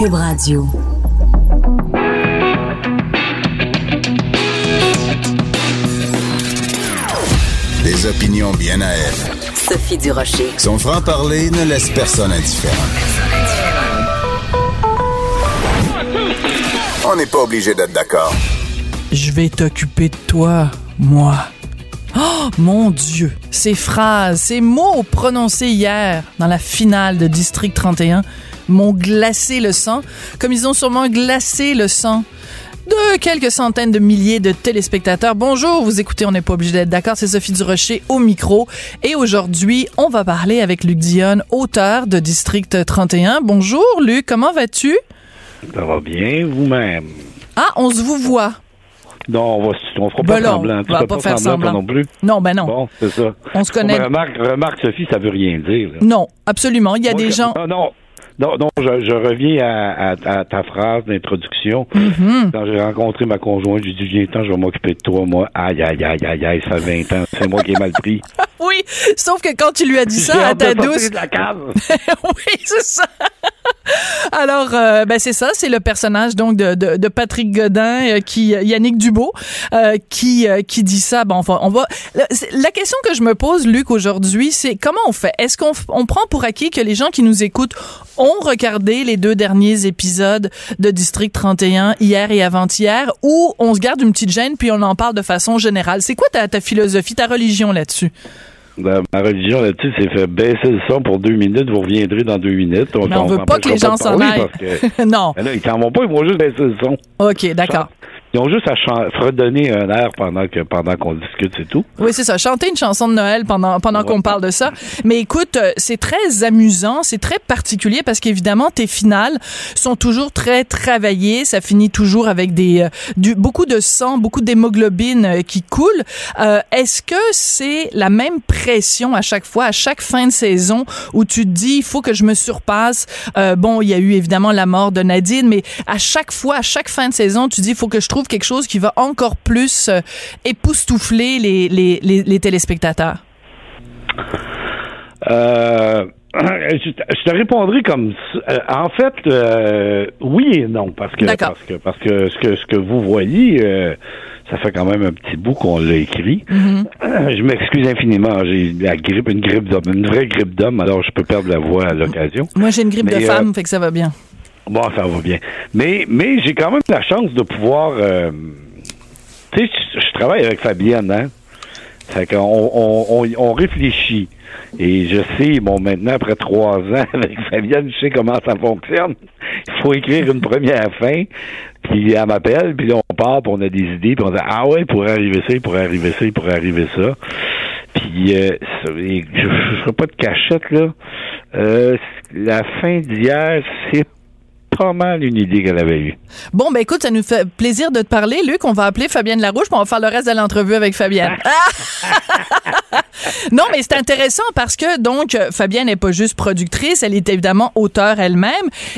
Cube Radio. Des opinions bien à elle. Sophie Durocher. Son franc-parler ne laisse personne indifférent. On n'est pas obligé d'être d'accord. Je vais t'occuper de toi, moi. Oh mon Dieu, ces phrases, ces mots prononcés hier dans la finale de District 31 m'ont glacé le sang, comme ils ont sûrement glacé le sang de quelques centaines de milliers de téléspectateurs. Bonjour, vous écoutez, on n'est pas obligé d'être d'accord, c'est Sophie Durocher au micro. Et aujourd'hui, on va parler avec Luc Dionne, auteur de District 31. Bonjour Luc, comment vas-tu? Ça va bien, vous-même? Ah, on se vous voit. Non, on va, on fera Ben pas non, semblant. on va pas faire semblant, non plus. Non, ben non. Bon, c'est ça. On se connaît. Remarque, remarque, Sophie, ça veut rien dire. là. Non, absolument. Il y a Moi, des gens. Non, non. Non, non, je, je reviens à, à- à ta phrase d'introduction. Mhm. Quand j'ai rencontré ma conjointe, j'ai dit, viens, temps, je vais m'occuper de toi, moi. Aïe, aïe, aïe, aïe, aïe, ça fait 20 ans. C'est moi qui ai mal pris. Oui, sauf que quand tu lui as dit ça à ta douce. de la cave. oui, c'est ça. Alors, euh, ben c'est ça, c'est le personnage donc de, de, de Patrick Godin, euh, qui Yannick Dubo, euh, qui euh, qui dit ça. Bon, enfin, on va. La, la question que je me pose, Luc, aujourd'hui, c'est comment on fait? Est-ce qu'on on prend pour acquis que les gens qui nous écoutent ont regardé les deux derniers épisodes de District 31 hier et avant-hier, ou on se garde une petite gêne puis on en parle de façon générale? C'est quoi ta, ta philosophie, ta religion là-dessus? Ben, ma religion là-dessus, c'est fait baisser le son pour deux minutes. Vous reviendrez dans deux minutes. Mais on veut pas que les gens s'en aillent. Que... Non. Ben là, ils s'en vont pas, ils vont juste baisser le son. Ok, d'accord. Ils ont juste à chan- redonner un air pendant que pendant qu'on discute, c'est tout. Oui, c'est ça. Chanter une chanson de Noël pendant, pendant qu'on parle de ça. Mais écoute, euh, c'est très amusant, c'est très particulier parce qu'évidemment, tes finales sont toujours très travaillées. Ça finit toujours avec des, euh, du, beaucoup de sang, beaucoup d'hémoglobine euh, qui coule. Euh, Est-ce que c'est la même pression à chaque fois, à chaque fin de saison où tu te dis, il faut que je me surpasse? Euh, bon, il y a eu évidemment la mort de Nadine, mais à chaque fois, à chaque fin de saison, tu dis, il faut que je trouve quelque chose qui va encore plus euh, époustoufler les, les, les, les téléspectateurs? Euh, je, te- répondrai comme. Euh, en fait, euh, oui et non, parce que parce que parce que ce que ce que vous voyez, euh, ça fait quand même un petit bout qu'on l'a écrit. Mm-hmm. Je m'excuse infiniment. J'ai la grippe, une grippe d'homme, une vraie grippe d'homme, alors je peux perdre la voix à l'occasion. Moi, j'ai une grippe Mais, de femme, fait que ça va bien. Bon, ça va bien. Mais, mais j'ai quand même la chance de pouvoir. euh, tu sais, je, travaille avec Fabienne, hein. Fait qu'on on, on, on réfléchit. Et je sais, bon, maintenant, après trois ans avec Fabienne, je sais comment ça fonctionne. Il faut écrire une première fin, puis elle m'appelle, puis on part, puis on a des idées, puis on dit Ah ouais, pourrait arriver ça, pourrait arriver ça, pourrait arriver ça. Puis, euh, je ne ferai pas de cachette, là. Euh, la fin d'hier, c'est pas mal une idée qu'elle avait eue. Bon, ben écoute, ça nous fait plaisir de te parler, Luc. On va appeler Fabienne Larouche, puis on va faire le reste de l'entrevue avec Fabienne. Ah! non, mais c'est intéressant parce que, donc, Fabienne n'est pas juste productrice, elle est évidemment auteure elle-même.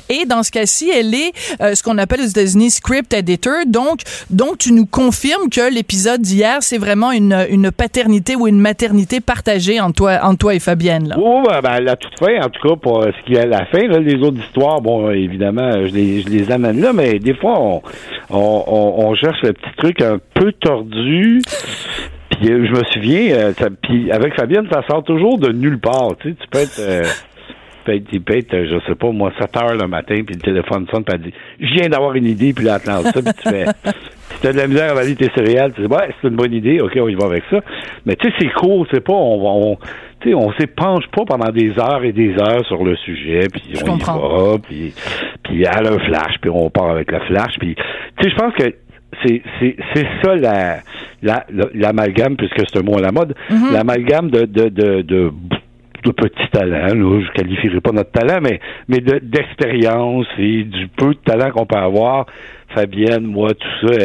Et dans ce cas-ci, elle est euh, ce qu'on appelle aux États-Unis script editor. Donc, donc tu nous confirmes que l'épisode d'hier, c'est vraiment une, une paternité ou une maternité partagée entre toi, entre toi et Fabienne. Là. Oui, ben, ben, à la toute fin, en tout cas, pour euh, ce qui est à la fin, là, les autres histoires, bon, évidemment, je les, amène là, mais des fois, on, cherche le petit truc un peu tordu. Puis euh, je me souviens, euh, puis avec Fabienne, ça sort toujours de nulle part. Tu sais, tu peux être, euh, tu peux être, euh, je sais pas, moi, 7 heures le matin, puis le téléphone sonne, puis elle dit, je viens d'avoir une idée, puis là, elle te ça, puis tu fais, si t'as de la misère à valider tes céréales, tu dis, ouais, c'est une bonne idée, ok, on y va avec ça. Mais tu sais, c'est court, c'est pas, on, on s'épanche pas pendant des heures et des heures sur le sujet, puis on comprends. y va, puis, puis elle a un flash, puis on part avec le flash, puis tu sais, je pense que c'est c'est c'est ça la la- la- l'amalgame puisque c'est un mot à la mode Mm-hmm. l'amalgame de de de, de de petit talent. Là, je qualifierai pas notre talent, mais mais d'expérience et du peu de talent qu'on peut avoir. Fabienne, moi, tout ça.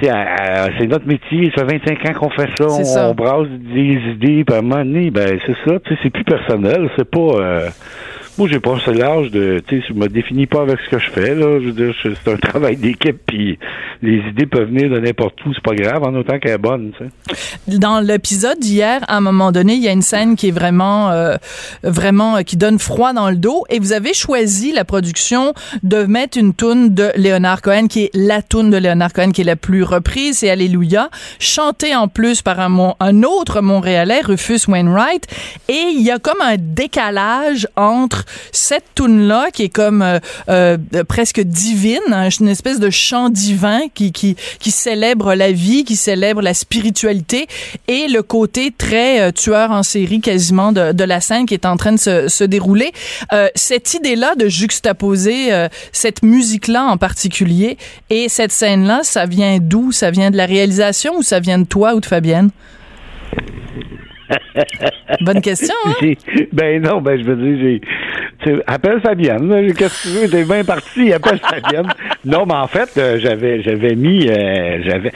C'est notre métier, ça fait 25 ans qu'on fait ça, on, brasse des idées, puis à un moment donné, ben c'est ça, c'est plus personnel, c'est pas euh, moi, j'ai pas l'âge de, tu sais, je me définis pas avec ce que je fais, là. Je veux dire, c'est un travail d'équipe, puis les idées peuvent venir de n'importe où, c'est pas grave, en autant qu'elle est bonne, tu sais. Dans l'épisode d'hier, à un moment donné, il y a une scène qui est vraiment, euh, vraiment, euh, qui donne froid dans le dos, et vous avez choisi la production de mettre une toune de Leonard Cohen, qui est la toune de Leonard Cohen, qui est la plus reprise, c'est Alléluia, chantée en plus par un autre Montréalais, Rufus Wainwright, et il y a comme un décalage entre cette tune là qui est comme euh, euh, presque divine, hein, une espèce de chant divin qui, qui célèbre la vie, qui célèbre la spiritualité et le côté très euh, tueur en série quasiment de, de la scène qui est en train de se, se dérouler. cette idée là de juxtaposer cette musique là en particulier et cette scène là, ça vient d'où? Ça vient de la réalisation ou ça vient de toi ou de Fabienne? Bonne question, hein? Ben non, ben je veux dire, j'ai. Appelle Fabienne. Qu'est-ce que tu veux? T'es bien parti, appelle Fabienne. non, mais en fait, euh, j'avais j'avais mis. Euh, j'avais.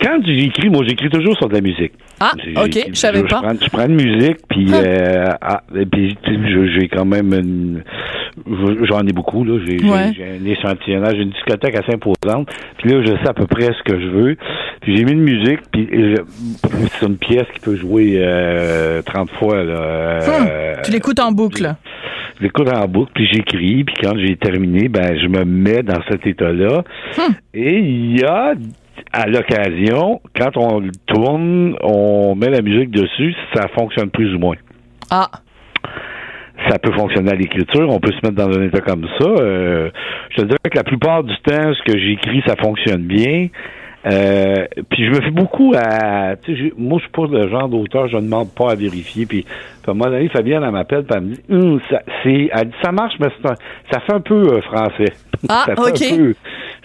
Quand j'écris, moi j'écris toujours sur de la musique. Ah, ok, je savais pas. Je prends, une musique, puis, euh, ah, puis j'ai quand même une. J'en ai beaucoup, là. J'ai un échantillonnage, une discothèque assez imposante. Puis là, je sais à peu près ce que je veux. Puis j'ai mis une musique, puis c'est une pièce qui peut jouer euh, 30 fois, là. Hum, euh, tu l'écoutes en boucle. Je l'écoute en boucle, puis j'écris, puis quand j'ai terminé, ben je me mets dans cet état-là. Hum. Et il y a à l'occasion, quand on le tourne, on met la musique dessus, ça fonctionne plus ou moins. Ah. Ça peut fonctionner à l'écriture, on peut se mettre dans un état comme ça. Euh, je te dirais que la plupart du temps, ce que j'écris, ça fonctionne bien. Euh, puis je me fais beaucoup à. Moi, je suis pas le genre d'auteur, je ne demande pas à vérifier. Puis, à un moment donné, Fabienne, elle m'appelle, puis elle me dit hum, ça, c'est, elle dit, ça marche, mais ça fait un peu euh, français. Ah, ça fait un peu,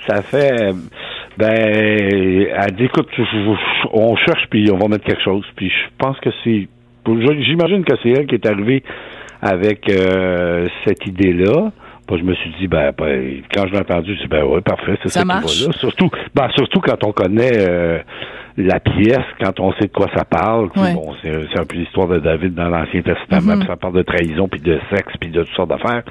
ça fait. Ben, elle dit écoute, on cherche, puis on va mettre quelque chose. Puis je pense que c'est. J'imagine que c'est elle qui est arrivée avec euh, cette idée-là je me suis dit, ben, ben quand je l'ai entendu, je me ben ouais, parfait, c'est ça, ça qui va là. Surtout, ben, surtout quand on connaît euh, la pièce, quand on sait de quoi ça parle. Bon, c'est un peu l'histoire de David dans l'Ancien Testament, mm-hmm. ça parle de trahison, puis de sexe, puis de toutes sortes d'affaires.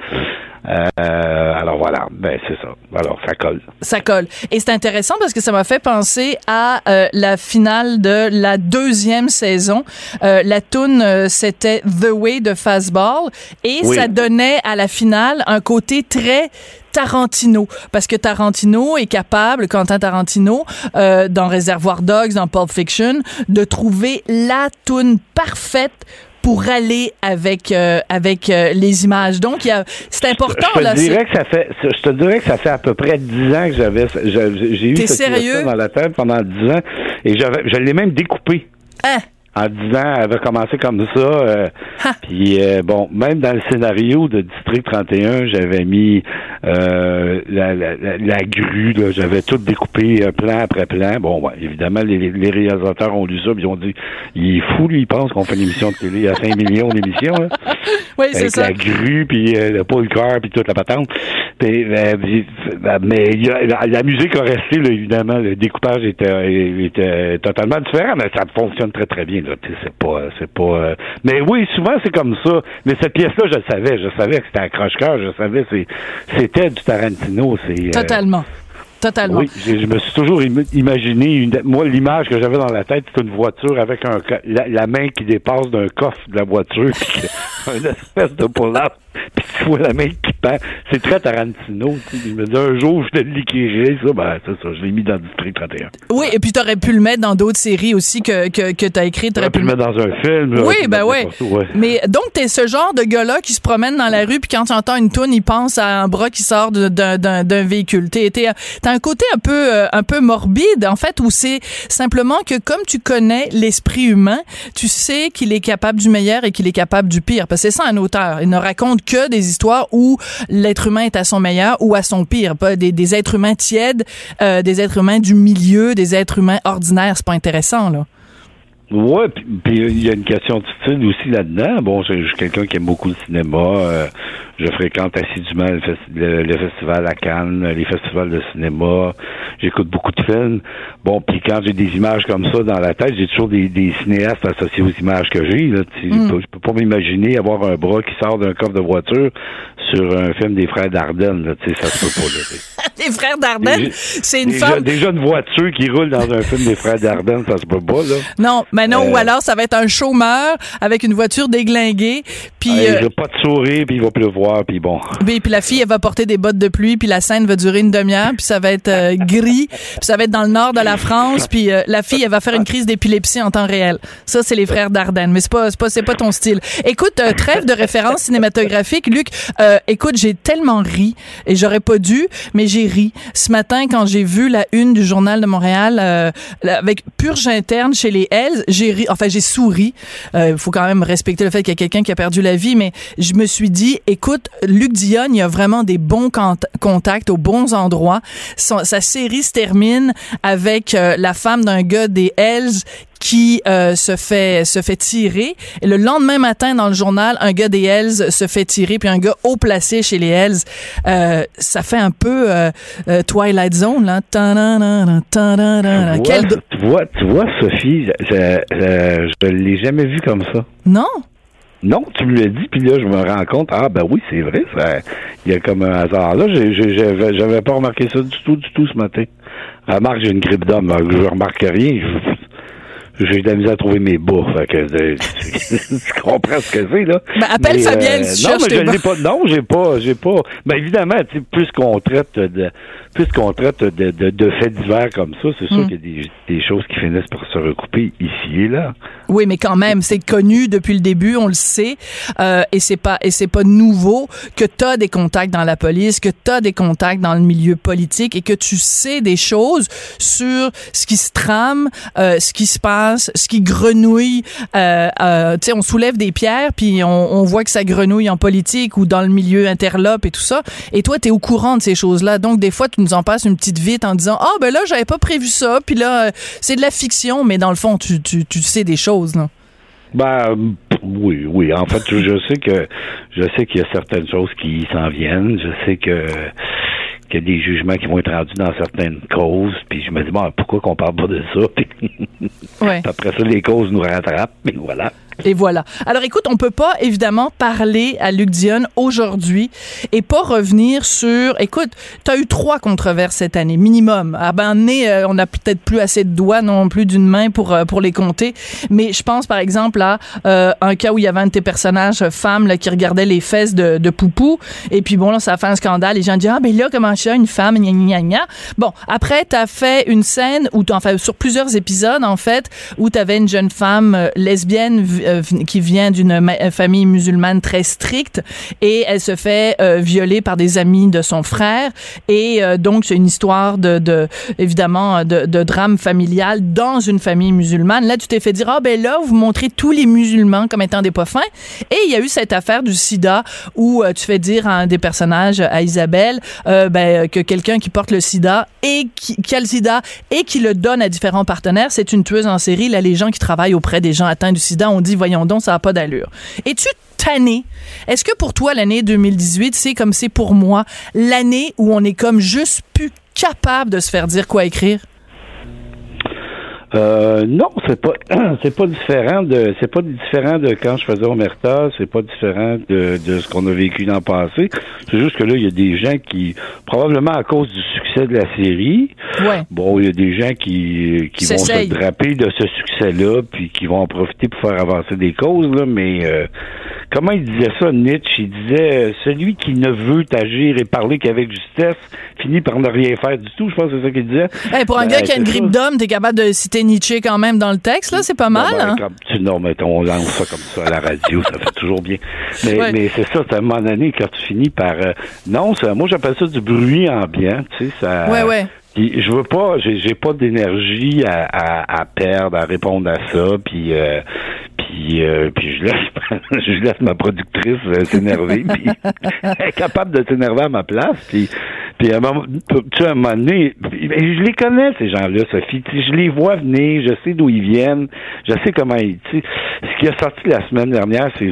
Euh, alors voilà, ben c'est ça. Alors ça colle. Ça colle. Et c'est intéressant parce que ça m'a fait penser à euh, la finale de la deuxième saison. Euh, la tune euh, c'était The Way de Fastball et ça donnait à la finale un côté très Tarantino parce que Tarantino est capable, Quentin Tarantino, euh, dans Réservoir Dogs, dans Pulp Fiction, de trouver la tune parfaite pour aller avec euh, avec euh, les images. Donc, c'est important je, te là. Dirais que ça fait, je te dirais que ça fait à peu près dix ans que j'avais, j'ai eu cette sérieux? dans la tête pendant dix ans et j'avais, je l'ai même découpé. Hein? En disant elle avait commencé comme ça. Euh, puis euh, bon, même dans le scénario de District 31, j'avais mis euh, la, la, la, grue, j'avais tout découpé plan après plan. Bon, évidemment, les, les, réalisateurs ont lu ça, puis ils ont dit il est fou, lui, il pense qu'on fait une émission de télé à 5 millions d'émissions. Oui, c'est ça. La grue, puis le pas le cœur, puis toute la patente. mais la, musique a resté, évidemment, le découpage était, était totalement différent, mais ça fonctionne très très bien c'est pas, c'est pas. Euh, mais oui, souvent c'est comme ça. Mais cette pièce-là, je le savais, je savais que c'était un croche-cœur, je savais c'est, c'était du Tarantino. C'est euh, totalement. Totalement. Oui, je, me suis toujours imaginé, une, moi, l'image que j'avais dans la tête, c'est une voiture avec un, la, main qui dépasse d'un coffre de la voiture, puis une espèce de pull-up puis tu vois la main qui pend. C'est très Tarantino. Je me dis, un jour, je vais l'écrire, ça, ben, c'est ça, je l'ai mis dans District 31. Oui, et puis tu aurais pu le mettre dans d'autres séries aussi que, que, que tu as écrit. Tu aurais pu le mettre dans un film. oui, ben ouais. Mais donc, tu es ce genre de gars-là qui se promène dans la rue, puis quand tu entends une toune, il pense à un bras qui sort d'un véhicule. Tu as un côté un peu, euh, un peu morbide, en fait, où c'est simplement que comme tu connais l'esprit humain, tu sais qu'il est capable du meilleur et qu'il est capable du pire. C'est ça un auteur. Il ne raconte que des histoires où l'être humain est à son meilleur ou à son pire. Pas des, des êtres humains tièdes, euh, des êtres humains du milieu, des êtres humains ordinaires. C'est pas intéressant, là. Ouais, puis il y a une question de style aussi là-dedans. Bon, je je suis quelqu'un qui aime beaucoup le cinéma. euh, je fréquente assidûment le, festi- le- le festival à Cannes, les festivals de cinéma. J'écoute beaucoup de films. Bon, puis quand j'ai des images comme ça dans la tête, j'ai toujours des, des cinéastes associés aux images que j'ai. Sais, Je peux- pas m'imaginer avoir un bras qui sort d'un coffre de voiture sur un film des frères Dardenne. Là. Ça se peut pas. Là. Les frères Dardenne, c'est une je- des jeunes voitures qui roulent dans un film des frères Dardenne, ça se peut pas. Là. Non, mais non, Euh, ou alors ça va être un chômeur avec une voiture déglinguée, puis Hey, euh, il va pas de sourire, puis il va pleuvoir, puis bon. puis la fille elle va porter des bottes de pluie, puis la scène va durer une demi-heure, puis ça va être euh, gris, puis ça va être dans le nord de la France, puis euh, la fille elle va faire une crise d'épilepsie en temps réel. Ça c'est les frères Dardenne, mais c'est pas pas pas ton style. Écoute, euh, trêve de référence cinématographique, Luc. écoute, j'ai tellement ri et j'aurais pas dû, mais j'ai ri ce matin quand j'ai vu la une du journal de Montréal avec purge interne chez les Hells. J'ai ri, enfin j'ai souri. Il faut quand même respecter le fait qu'il y a quelqu'un qui a perdu la vie, mais je me suis dit, écoute, Luc Dion, il y a vraiment des bons cont- contacts aux bons endroits. Son- sa série se termine avec euh, la femme d'un gars des Hells qui euh, se fait se fait tirer et le lendemain matin dans le journal un gars des Hells se fait tirer puis un gars haut placé chez les Hells euh, ça fait un peu euh, Twilight Zone là Ta-da-da-da, ta-da-da-da. Tu vois, Quel do- tu vois, tu vois, Sophie, je, je, je l'ai jamais vu comme ça. non? Non, tu me l'as dit, puis là, je me rends compte, ah ben oui, c'est vrai, ça, il y a comme un hasard. Là, j'avais pas remarqué ça du tout, du tout ce matin. Remarque, j'ai une grippe d'homme, je remarque rien. J'ai de la misère à trouver mes bas. Fait que, euh, tu, comprends ce que c'est, là. Ben, appelle Mais, Fabienne si tu Non, mais je l'ai pas. Non, j'ai pas, j'ai pas. Ben, évidemment, tu sais, plus qu'on traite de, plus qu'on traite de, de, de faits divers comme ça, c'est sûr Hmm. qu'il y a des, des choses qui finissent par se recouper ici et là. Oui, mais quand même, c'est connu depuis le début, on le sait, euh, et c'est pas et c'est pas nouveau que tu as des contacts dans la police, que tu as des contacts dans le milieu politique et que tu sais des choses sur ce qui se trame, euh, ce qui se passe, ce qui grenouille. Euh, euh, tu sais, on soulève des pierres puis on, voit que ça grenouille en politique ou dans le milieu interlope et tout ça. Et toi, tu es au courant de ces choses-là. Donc des fois, tu nous en passes une petite vite en disant "Ah ben là, j'avais pas prévu ça." Puis là, euh, c'est de la fiction, mais dans le fond, tu tu tu sais des choses. Ben oui, oui. En fait, je sais que je sais qu'il y a certaines choses qui s'en viennent. Je sais que qu'il y a des jugements qui vont être rendus dans certaines causes. Puis je me dis bon, pourquoi qu'on parle pas de ça? Puis Ouais. après ça, les causes nous rattrapent. Mais voilà. Et voilà. Alors écoute, on peut pas évidemment parler à Luc Dion aujourd'hui et pas revenir sur. Écoute, tu as eu trois controverses cette année minimum. Ah ben né, euh, on a peut-être plus assez de doigts non plus d'une main pour euh, pour les compter. Mais je pense par exemple à euh, un cas où il y avait un de tes personnages euh, femme là, qui regardait les fesses de, de Poupou et puis bon là ça a fait un scandale. Les gens disent ah ben là comment ça une femme gna gna gna. Bon après t'as fait une scène où t'as enfin sur plusieurs épisodes en fait où t'avais une jeune femme euh, lesbienne euh, qui vient d'une euh, famille musulmane très stricte et elle se fait euh, violer par des amis de son frère et donc c'est une histoire de, de évidemment de, drame familial dans une famille musulmane. Là tu t'es fait dire ah ben là vous montrez tous les musulmans comme étant des pas et il y a eu cette affaire du sida où tu fais dire à un des personnages à Isabelle ben, que quelqu'un qui porte le sida et qui, qui a le sida et qui le donne à différents partenaires, c'est une tueuse en série. Là, les gens qui travaillent auprès des gens atteints du sida ont dit, voyons donc, ça n'a pas d'allure. Es-tu tanné? Est-ce que pour toi, l'année 2018, c'est comme c'est pour moi, l'année où on est comme juste plus capable de se faire dire quoi écrire? Euh, non, c'est pas c'est pas différent de c'est pas différent de quand je faisais Omerta, c'est pas différent de, de ce qu'on a vécu dans le passé. C'est juste que là, il y a des gens qui probablement à cause du succès de la série, Ouais. bon, il y a des gens qui qui vont se draper de ce succès-là, puis qui vont en profiter pour faire avancer des causes là, mais euh, comment il disait ça Nietzsche Il disait euh, celui qui ne veut agir et parler qu'avec justesse finit par ne rien faire du tout. Je pense que c'est ça qu'il disait. Hey, pour un Ben, gars qui a une grippe d'homme, t'es capable de citer Nietzsche quand même dans le texte, là? C'est pas mal, Ben, ben, hein? comme tu, non, mais on lance ça comme ça à la radio, ça fait toujours bien. Mais, Ouais. mais c'est ça, c'est à un moment donné, quand tu finis par... euh, non, ça, moi, j'appelle ça du bruit ambiant, tu sais, ça... Ouais, ouais. Puis je veux pas, j'ai j'ai pas d'énergie à, à, à perdre, à répondre à ça, puis euh, puis euh, puis je laisse je laisse ma productrice euh, s'énerver, puis elle est capable de s'énerver à ma place, puis Puis à un moment, tu à un moment donné, je les connais, ces gens-là, Sophie. Je les vois venir, je sais d'où ils viennent, je sais comment ils... Tu sais, ce qui a sorti la semaine dernière, c'est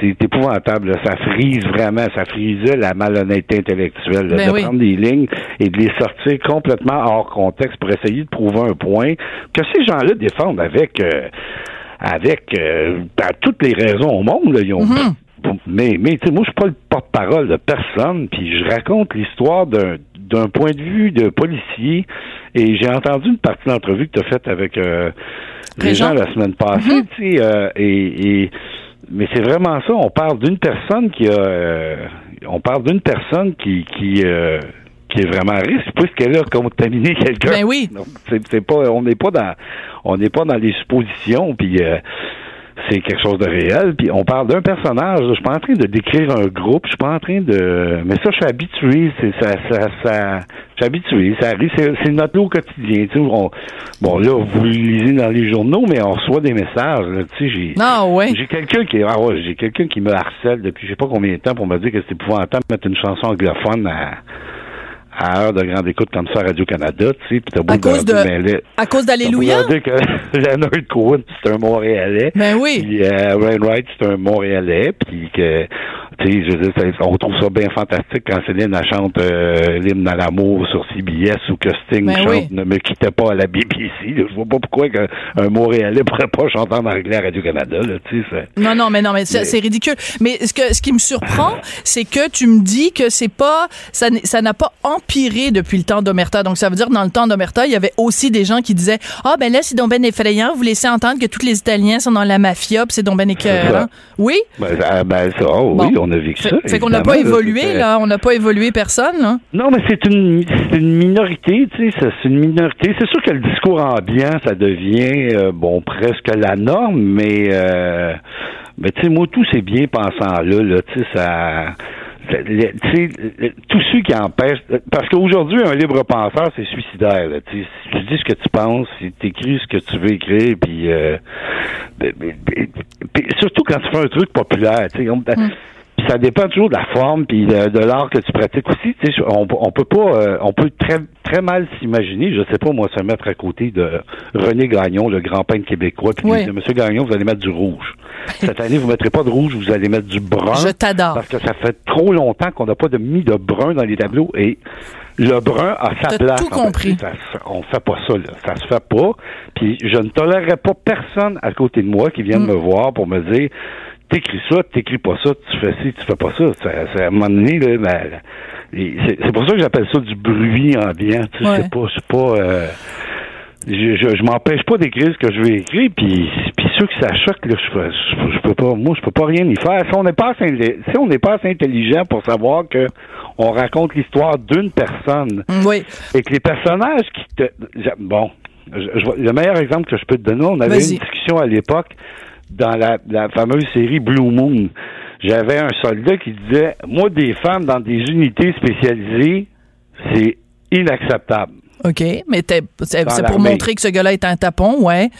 c'est épouvantable. là. Ça frise vraiment, ça frisait la malhonnêteté intellectuelle. là, Ben de oui. prendre des lignes et de les sortir complètement hors contexte pour essayer de prouver un point que ces gens-là défendent avec... euh, avec euh, ben, toutes les raisons au monde. Là, ils ont, Mais, mais tu sais, moi, je suis pas le porte-parole de personne, puis je raconte l'histoire d'un d'un point de vue de policier. Et j'ai entendu une partie de l'entrevue que tu as faite avec euh, les gens la semaine passée, tu sais, et, et mais c'est vraiment ça. On parle d'une personne qui a, euh, on parle d'une personne qui qui euh, qui est vraiment à risque puisqu'elle a contaminé quelqu'un. Ben oui. Donc, c'est pas, on n'est pas dans, on n'est pas dans les suppositions, puis euh, c'est quelque chose de réel. Puis on parle d'un personnage. Je suis pas en train de décrire un groupe. Je suis pas en train de, mais ça, je suis habitué. C'est ça, ça, ça. Je suis habitué. Ça arrive. C'est, notre lot au quotidien. Tu sais, on- bon là, vous le lisez dans les journaux, mais on reçoit des messages. là. Tu sais, j'ai. Ah ouais. J'ai quelqu'un qui ah ouais, j'ai quelqu'un qui me harcèle depuis je sais pas combien de temps pour me dire que c'est épouvantable de mettre une chanson anglophone à, à heure de grande écoute comme ça à Radio-Canada, tu sais, puis t'as beau À le cause de- mais là, À cause d'Alléluia? leur dire que Leonard Cohen, c'est un Montréalais. Ben oui. Puis euh, Wainwright, c'est un Montréalais, puis que, tu sais, je veux dire, ça- on trouve ça bien fantastique quand Céline elle chante euh, l'hymne à l'amour sur CBS ou que Sting Ben chante oui. Ne me quittez pas à la BBC. là. Je vois pas pourquoi qu'un un Montréalais pourrait pas chanter en anglais à Radio-Canada, là, tu sais. Non, non, mais non, mais c'est ridicule. Mais ce que ce qui me surprend, c'est que tu me dis que c'est pas ça ça n'a pas empiré depuis le temps d'Omerta. Donc ça veut dire que dans le temps d'Omerta, il y avait aussi des gens qui disaient ah ben là c'est donc ben effrayant. Vous laissez entendre que tous les Italiens sont dans la mafia, puis c'est donc ben écœurant. Oui? Ben, ah, ben, ça, oh, Bon. oui, on a vécu ça. fait qu'on n'a pas évolué là, on n'a pas évolué personne. Là. Non, mais c'est une, c'est une minorité, tu sais, c'est une minorité. C'est sûr que le discours ambiant, ça devient, euh, bon, presque la norme, mais, euh, mais tu sais, moi, tous ces bien pensants là, là, tu sais, ça- le- le- tous ceux qui empêchent, parce qu'aujourd'hui, un libre penseur, c'est suicidaire, là, si tu dis ce que tu penses, si tu écris ce que tu veux écrire, puis, euh, surtout quand tu fais un truc populaire, on- puis ça dépend toujours de la forme puis de, de l'art que tu pratiques aussi. Tu sais, on, on peut pas, euh, on peut très très mal s'imaginer. Je sais pas moi se mettre à côté de René Gagnon, le grand peintre québécois, puis Oui. Monsieur Gagnon, vous allez mettre du rouge. Cette année, vous mettrez pas de rouge, vous allez mettre du brun. Je t'adore. Parce que ça fait trop longtemps qu'on n'a pas de, mis de brun dans les tableaux et le brun a sa place. tout en fait. compris. Ça on fait pas ça, là. Ça se fait pas. Puis je ne tolérerai pas personne à côté de moi qui vienne Mm. me voir pour me dire t'écris ça, t'écris pas ça, tu fais ci, tu fais pas ça. Ça, ça à un moment donné, là, ben, c'est pour ça que j'appelle ça du bruit ambiant. Tu sais, Ouais. c'est pas, c'est pas. euh, je, je, je m'empêche pas d'écrire ce que je veux écrire, puis, puis ceux que ça choque, là, je, je, je peux pas, moi, je peux pas rien y faire. Si on n'est pas assez, si on n'est pas assez intelligent pour savoir que on raconte l'histoire d'une personne Oui. et que les personnages qui te, bon, je- le meilleur exemple que je peux te donner, on avait une discussion à l'époque dans la, la fameuse série Blue Moon. J'avais un soldat qui disait, moi, des femmes dans des unités spécialisées, c'est inacceptable. OK, mais c'est pour montrer que ce gars-là est un tapon, ouais.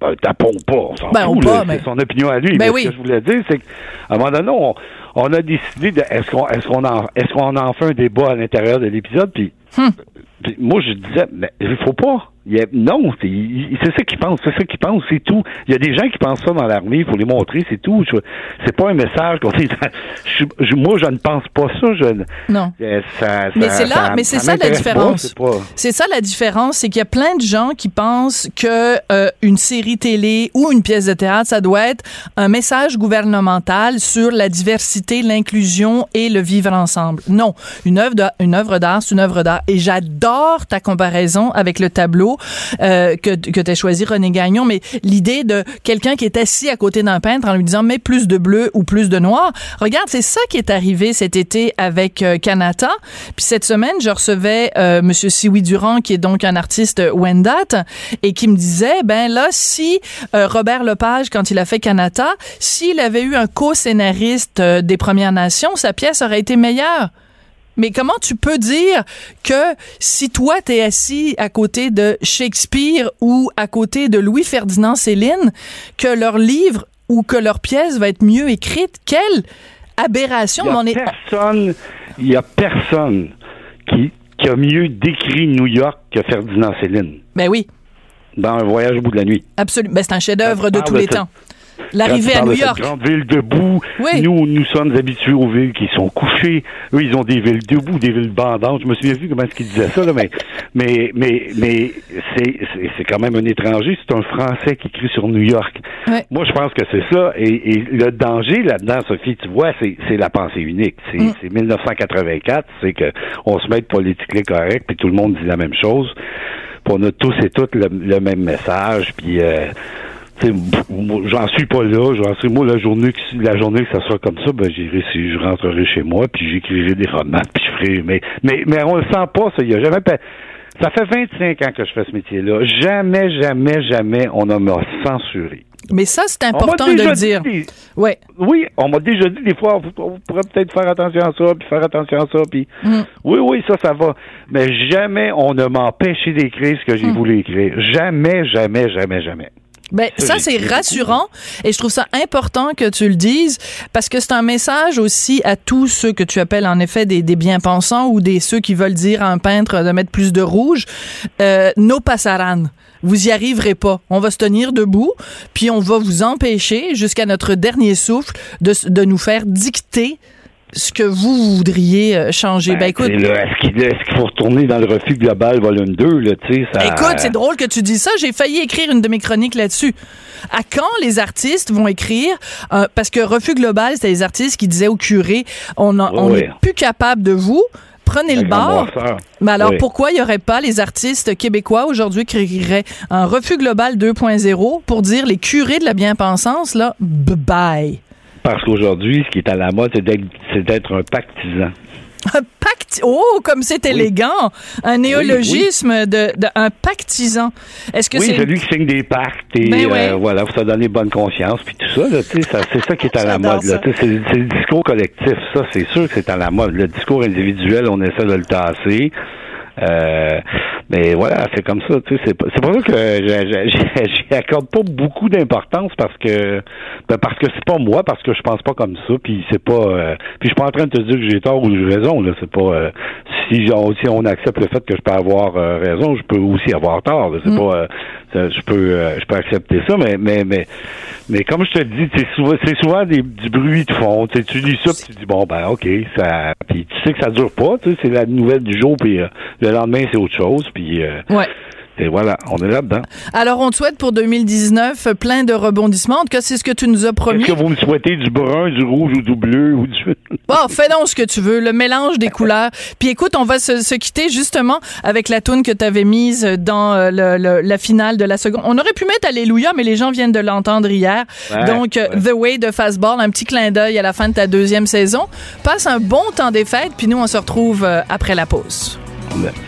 Ben, tapons pas, on s'en Ben, fout, ou là, pas, mais- c'est son opinion à lui. Ben mais oui. Ce que je voulais dire, c'est qu'à un moment donné, on, on a décidé de est-ce qu'on est-ce qu'on en est-ce qu'on en fait un débat à l'intérieur de l'épisode, puis Hmm. puis moi je disais mais il faut pas. Il y a- non, c'est ça qu'ils pensent, c'est ça qu'ils pensent, c'est tout. Il y a des gens qui pensent ça dans l'armée, il faut les montrer, c'est tout. Je- C'est pas un message qu'on dit. je- moi je ne pense pas ça, je Non. ça, Mais ça- c'est là, ça- mais c'est ça, la pas, différence. c'est pas- C'est ça la différence, c'est qu'il y a plein de gens qui pensent que euh, une série télé ou une pièce de théâtre, ça doit être un message gouvernemental sur la diversité, l'inclusion et le vivre ensemble. Non, une œuvre de- une œuvre d'art, c'est une œuvre d'art. Et j'adore ta comparaison avec le tableau euh, que que choisi René Gagnon, mais l'idée de quelqu'un qui est assis à côté d'un peintre en lui disant mets plus de bleu ou plus de noir. Regarde, c'est ça qui est arrivé cet été avec euh. Puis cette semaine, je recevais euh, Monsieur Siwi Durand, qui est donc un artiste Wendat, et qui me disait, ben là, si euh, Robert Lepage, quand il a fait Kanata, s'il avait eu un co-scénariste euh, des Premières Nations, sa pièce aurait été meilleure. Mais comment tu peux dire que si toi t'es assis à côté de Shakespeare ou à côté de Louis-Ferdinand Céline, que leur livre ou que leur pièce va être mieux écrite? Quelle aberration! Il y mais a on est- personne, il y a personne qui, qui a mieux décrit New York que Ferdinand Céline Ben oui, dans Un voyage au bout de la nuit. absolument. Ben, c'est un chef-d'œuvre de Ah, tous ben, les temps. L'arrivée à New York. Cette grande ville debout. Oui. Nous, nous sommes habitués aux villes qui sont couchées. Eux, ils ont des villes debout, des villes bandantes. Je me souviens plus comment est-ce qu'ils disaient ça, là, mais, mais, mais, mais c'est, quand même un étranger. C'est un Français qui écrit sur New York. Ouais. Moi, je pense que c'est ça. Et, et le danger là-dedans, Sophie, tu vois, c'est, c'est la pensée unique. C'est, Mm. c'est 1984. C'est que on se met politiquement correct, puis tout le monde dit la même chose. Puis on a tous et toutes le, le même message. Puis euh, j'en suis pas là. J'en suis moi la journée que la journée que ça sera comme ça, ben j'irai si je rentrerai chez moi, puis j'écrirai des romans, puis je ferai. Mais mais mais on le sent pas ça. Il y a jamais. Ça fait 25 ans que je fais ce métier-là. Jamais, jamais, jamais on ne m'a censuré. Mais ça, c'est important de le dire. dit- Ouais. oui, on m'a déjà dit des fois, on, on pourrait peut-être faire attention à ça, puis faire attention à ça, puis Mm. oui, oui, ça, ça va. Mais jamais on ne m'a empêché d'écrire ce que j'ai Mm. voulu écrire. Jamais, jamais, jamais, jamais. Ben, ça, c'est rassurant et je trouve ça important que tu le dises parce que c'est un message aussi à tous ceux que tu appelles en effet des, des bien-pensants ou des ceux qui veulent dire à un peintre de mettre plus de rouge. Euh, no passaran. Vous y arriverez pas. On va se tenir debout, puis on va vous empêcher jusqu'à notre dernier souffle de, de nous faire dicter ce que vous voudriez euh, changer? Ben, écoute, sais, là, est-ce qu'il faut retourner dans le refus global volume 2, là, tu sais, ça... Écoute, c'est drôle que tu dis ça. J'ai failli écrire une de mes chroniques là-dessus. À quand les artistes vont écrire euh, parce que Refus Global, c'était les artistes qui disaient au curé, on oui. n'est plus capable de vous. Prenez le noirceur. Mais alors, Oui. pourquoi il n'y aurait pas les artistes québécois aujourd'hui qui écriraient un refus global 2.0 pour dire les curés de la bien-pensance, là, bye. Parce qu'aujourd'hui, ce qui est à la mode, c'est d'être, un pactisan. Un pacte. Oh, comme c'est élégant. Un néologisme De, de- un pactisan. Est-ce que oui, c'est. celui qui signe des pactes et Ben euh, ouais. voilà, faut se donner bonne conscience puis tout ça, là, ça, c'est ça qui est à la mode. Ça. c'est le discours collectif, ça c'est sûr que c'est à la mode. Le discours individuel, on essaie de le tasser. Euh, mais voilà, c'est comme ça. Tu sais, c'est, pour ça que j'y accorde pas beaucoup d'importance parce que ben parce que c'est pas moi, parce que je pense pas comme ça. Puis c'est pas. euh, puis je suis pas en train de te dire que j'ai tort ou j'ai raison. Là, c'est pas. euh, si on, si on accepte le fait que je peux avoir euh, raison, je peux aussi avoir tort. là. C'est pas. Ça, je peux. euh, je peux accepter ça, mais mais mais mais comme je te dis, c'est souvent c'est souvent des, du bruit de fond. Tu lis ça puis tu dis bon ben ok ça. Puis tu sais que ça dure pas. C'est la nouvelle du jour puis euh, le lendemain c'est autre chose. Puis euh, Ouais. Et voilà, on est là-dedans. Alors, on te souhaite pour 2019 euh, plein de rebondissements. En tout cas, c'est ce que tu nous as promis. Est-ce que vous me souhaitez du brun, du rouge ou du bleu ou du Bon, fais donc ce que tu veux, le mélange des couleurs. Puis écoute, on va se, se quitter justement avec la toune que tu avais mise dans euh, le- le- la finale de la seconde. On aurait pu mettre Alléluia, mais les gens viennent de l'entendre hier. Ouais, Donc, euh, ouais. The Way de Fastball, un petit clin d'œil à la fin de ta deuxième saison. Passe un bon temps des fêtes, puis nous, on se retrouve euh, après la pause.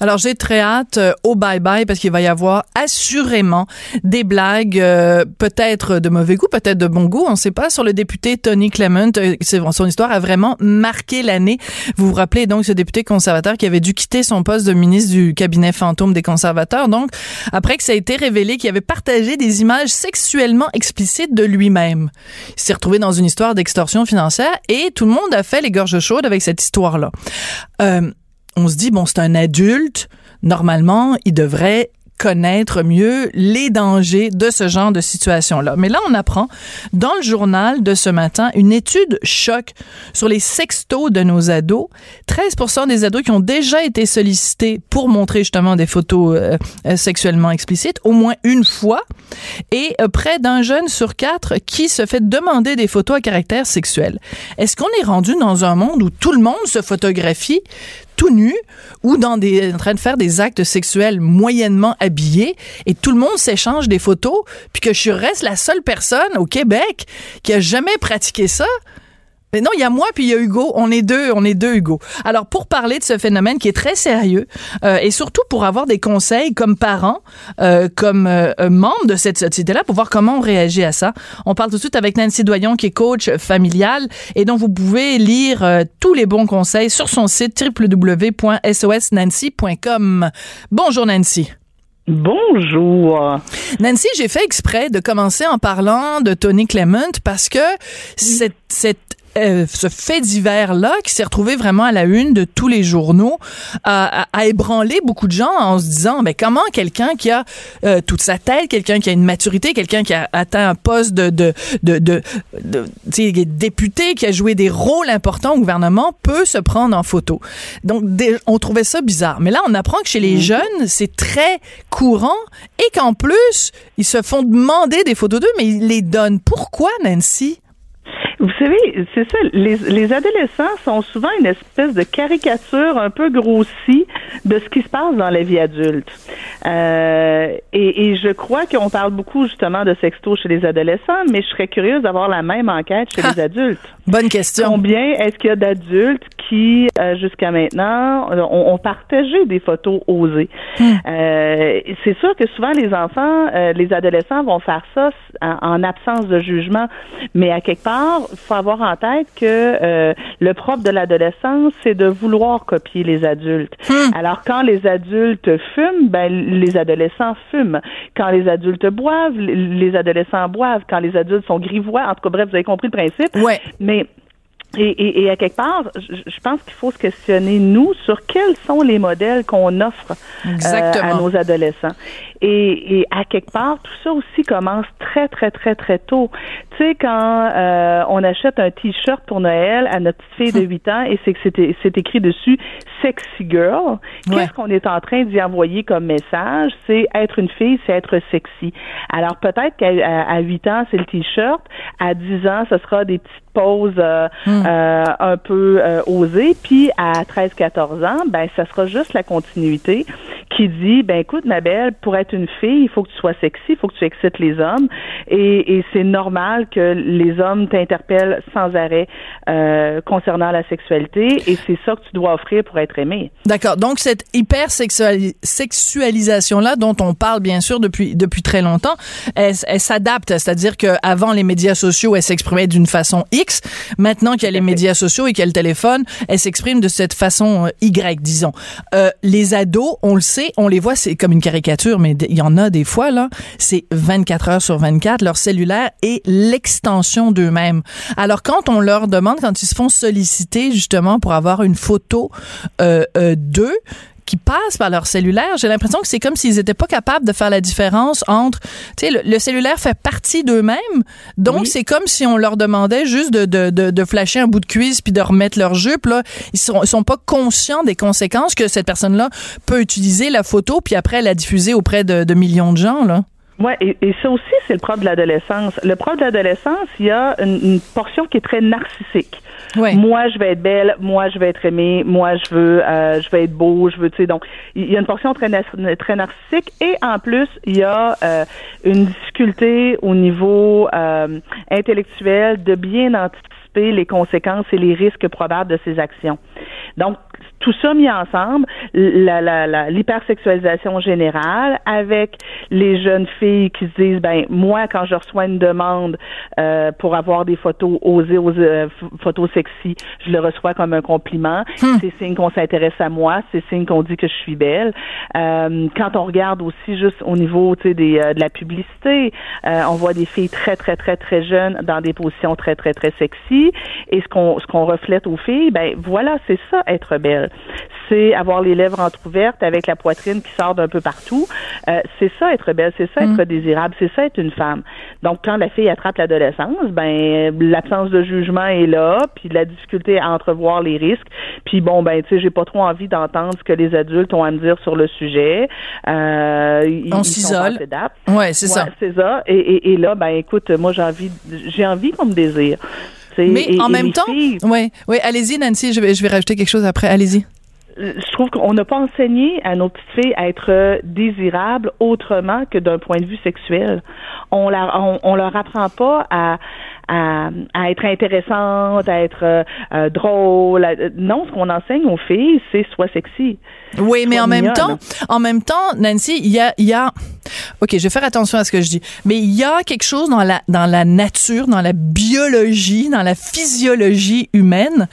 Alors j'ai très hâte euh, au bye bye parce qu'il va y avoir assurément des blagues euh, peut-être de mauvais goût, peut-être de bon goût, on ne sait pas sur le député Tony Clement. Euh, son histoire a vraiment marqué l'année. Vous vous rappelez donc ce député conservateur qui avait dû quitter son poste de ministre du cabinet fantôme des conservateurs. Donc après que ça a été révélé qu'il avait partagé des images sexuellement explicites de lui-même. Il s'est retrouvé dans une histoire d'extorsion financière et tout le monde a fait les gorges chaudes avec cette histoire-là. Euh, on se dit, bon, c'est un adulte, normalement, il devrait connaître mieux les dangers de ce genre de situation-là. Mais là, on apprend dans le journal de ce matin une étude choc sur les sextos de nos ados. 13% des ados qui ont déjà été sollicités pour montrer justement des photos euh, euh, sexuellement explicites au moins une fois et euh, près d'un jeune sur quatre qui se fait demander des photos à caractère sexuel. Est-ce qu'on est rendu dans un monde où tout le monde se photographie? Tout nu ou dans des, en train de faire des actes sexuels moyennement habillés et tout le monde s'échange des photos puis que je reste la seule personne au Québec qui a jamais pratiqué ça? Mais non, il y a moi puis il y a Hugo. On est deux, on est deux Hugo. Alors pour parler de ce phénomène qui est très sérieux euh, et surtout pour avoir des conseils comme parents, euh, comme euh, membres de cette société-là, pour voir comment on réagit à ça. On parle tout de suite avec Nancy Doyon qui est coach familial et dont vous pouvez lire tous les bons conseils sur son site www.sosnancy.com. Bonjour Nancy. Bonjour. Nancy, j'ai fait exprès de commencer en parlant de Tony Clement parce que cette, cette euh, ce fait divers-là qui s'est retrouvé vraiment à la une de tous les journaux a, a, ébranlé beaucoup de gens en se disant, mais comment quelqu'un qui a euh, toute sa tête, quelqu'un qui a une maturité, quelqu'un qui a atteint un poste de, de, de, de, de député, qui a joué des rôles importants au gouvernement, peut se prendre en photo. Donc, on trouvait ça bizarre. Mais là, on apprend que chez les mhm. jeunes, c'est très courant et qu'en plus, ils se font demander des photos d'eux, mais ils les donnent. Pourquoi, Nancy? Vous savez, c'est ça, les, les, adolescents sont souvent une espèce de caricature un peu grossie de ce qui se passe dans la vie adulte. Euh, et, et, je crois qu'on parle beaucoup justement de sexto chez les adolescents, mais je serais curieuse d'avoir la même enquête chez les adultes. Bonne question. Combien est-ce qu'il y a d'adultes qui, euh, jusqu'à maintenant, ont, ont, partagé des photos osées? Hmm. Euh, c'est sûr que souvent les enfants, euh, les adolescents vont faire ça en, en absence de jugement, mais à quelque part, il faut avoir en tête que euh, le propre de l'adolescence, c'est de vouloir copier les adultes. Hmm. Alors, quand les adultes fument, ben, les adolescents fument. Quand les adultes boivent, les adolescents boivent. Quand les adultes sont grivois, en tout cas, bref, vous avez compris le principe. Ouais. Mais et, et, à quelque part, je, pense qu'il faut se questionner, nous, sur quels sont les modèles qu'on offre euh, à nos adolescents. Et, et, à quelque part, tout ça aussi commence très, très, très, très tôt. Tu sais, quand euh, on achète un T-shirt pour Noël à notre petite fille de 8 ans et c'est que c'est écrit dessus « sexy girl », qu'est-ce qu'on est en train d'y envoyer comme message? C'est être une fille, c'est être sexy. Alors peut-être qu'à à 8 ans, c'est le T-shirt. À 10 ans, ce sera des petites poses euh, hmm. euh, un peu euh, osées. Puis à 13-14 ans, ben ça sera juste la continuité qui dit, ben écoute, ma belle, pour être une fille, il faut que tu sois sexy, il faut que tu excites les hommes, et, et c'est normal que les hommes t'interpellent sans arrêt euh, concernant la sexualité, et c'est ça que tu dois offrir pour être aimé. D'accord. Donc cette hypersexualisation là, dont on parle bien sûr depuis depuis très longtemps, elle, elle s'adapte, c'est-à-dire qu'avant les médias sociaux, elle s'exprimait d'une façon X. Maintenant qu'il y a les médias sociaux et qu'il y a le téléphone, elle s'exprime de cette façon euh, Y, disons. Euh, les ados, on le sait on les voit, c'est comme une caricature, mais il y en a des fois, là, c'est 24 heures sur 24, leur cellulaire est l'extension d'eux-mêmes. Alors, quand on leur demande, quand ils se font solliciter, justement, pour avoir une photo euh, euh, d'eux, qui passent par leur cellulaire, j'ai l'impression que c'est comme s'ils n'étaient pas capables de faire la différence entre, tu sais, le, cellulaire fait partie d'eux-mêmes, donc c'est comme si on leur demandait juste de, de, de, de, flasher un bout de cuisse puis de remettre leur jupe, là. Ils sont, ils sont pas conscients des conséquences que cette personne-là peut utiliser la photo puis après la diffuser auprès de, de millions de gens, là. Oui, et, et, ça aussi, c'est le propre de l'adolescence. Le propre de l'adolescence, il y a une, portion qui est très narcissique. Moi, je vais être belle, moi, je vais être aimée, moi, je veux, euh, je vais être beau, je veux, tu sais. Donc, il y a une portion très, très narcissique et en plus, il y a euh, une difficulté au niveau euh, intellectuel de bien anticiper les conséquences et les risques probables de ces actions. Donc, tout ça mis ensemble, l'hypersexualisation la, la, générale, avec les jeunes filles qui se disent, ben moi, quand je reçois une demande euh, pour avoir des photos osées, euh, photos sexy, je le reçois comme un compliment. Hmm. C'est signe qu'on s'intéresse à moi, c'est signe qu'on dit que je suis belle. Euh, quand on regarde aussi juste au niveau, tu sais, des, de la publicité, on voit des filles très très très très jeunes dans des positions très très très sexy, et ce qu'on ce qu'on reflète aux filles, ben voilà, c'est ça être belle c'est avoir les lèvres entrouvertes avec la poitrine qui sort d'un peu partout. Euh, c'est ça être belle, c'est ça être mm. désirable, c'est ça être une femme. Donc quand la fille attrape l'adolescence, ben l'absence de jugement est là, puis la difficulté à entrevoir les risques. Puis bon ben tu sais, j'ai pas trop envie d'entendre ce que les adultes ont à me dire sur le sujet. Euh, On s'isole. Ouais, c'est ça. C'est ça. Et, et, là ben écoute, moi j'ai envie, j'ai envie qu'on me désire. Mais en même temps, oui, oui, allez-y Nancy, je vais, je vais rajouter quelque chose après, allez-y. Je trouve qu'on n'a pas enseigné à nos petites filles à être désirables autrement que d'un point de vue sexuel. On, la, on, leur apprend pas à, à, à être intéressante, à être euh, drôle. Non, ce qu'on enseigne aux filles, c'est soit sexy. Oui, mais en même temps, en même temps, Nancy, il y a, il y a, ok, je vais faire attention à ce que je dis, mais il y a quelque chose dans la dans la nature, dans la biologie, dans la physiologie humaine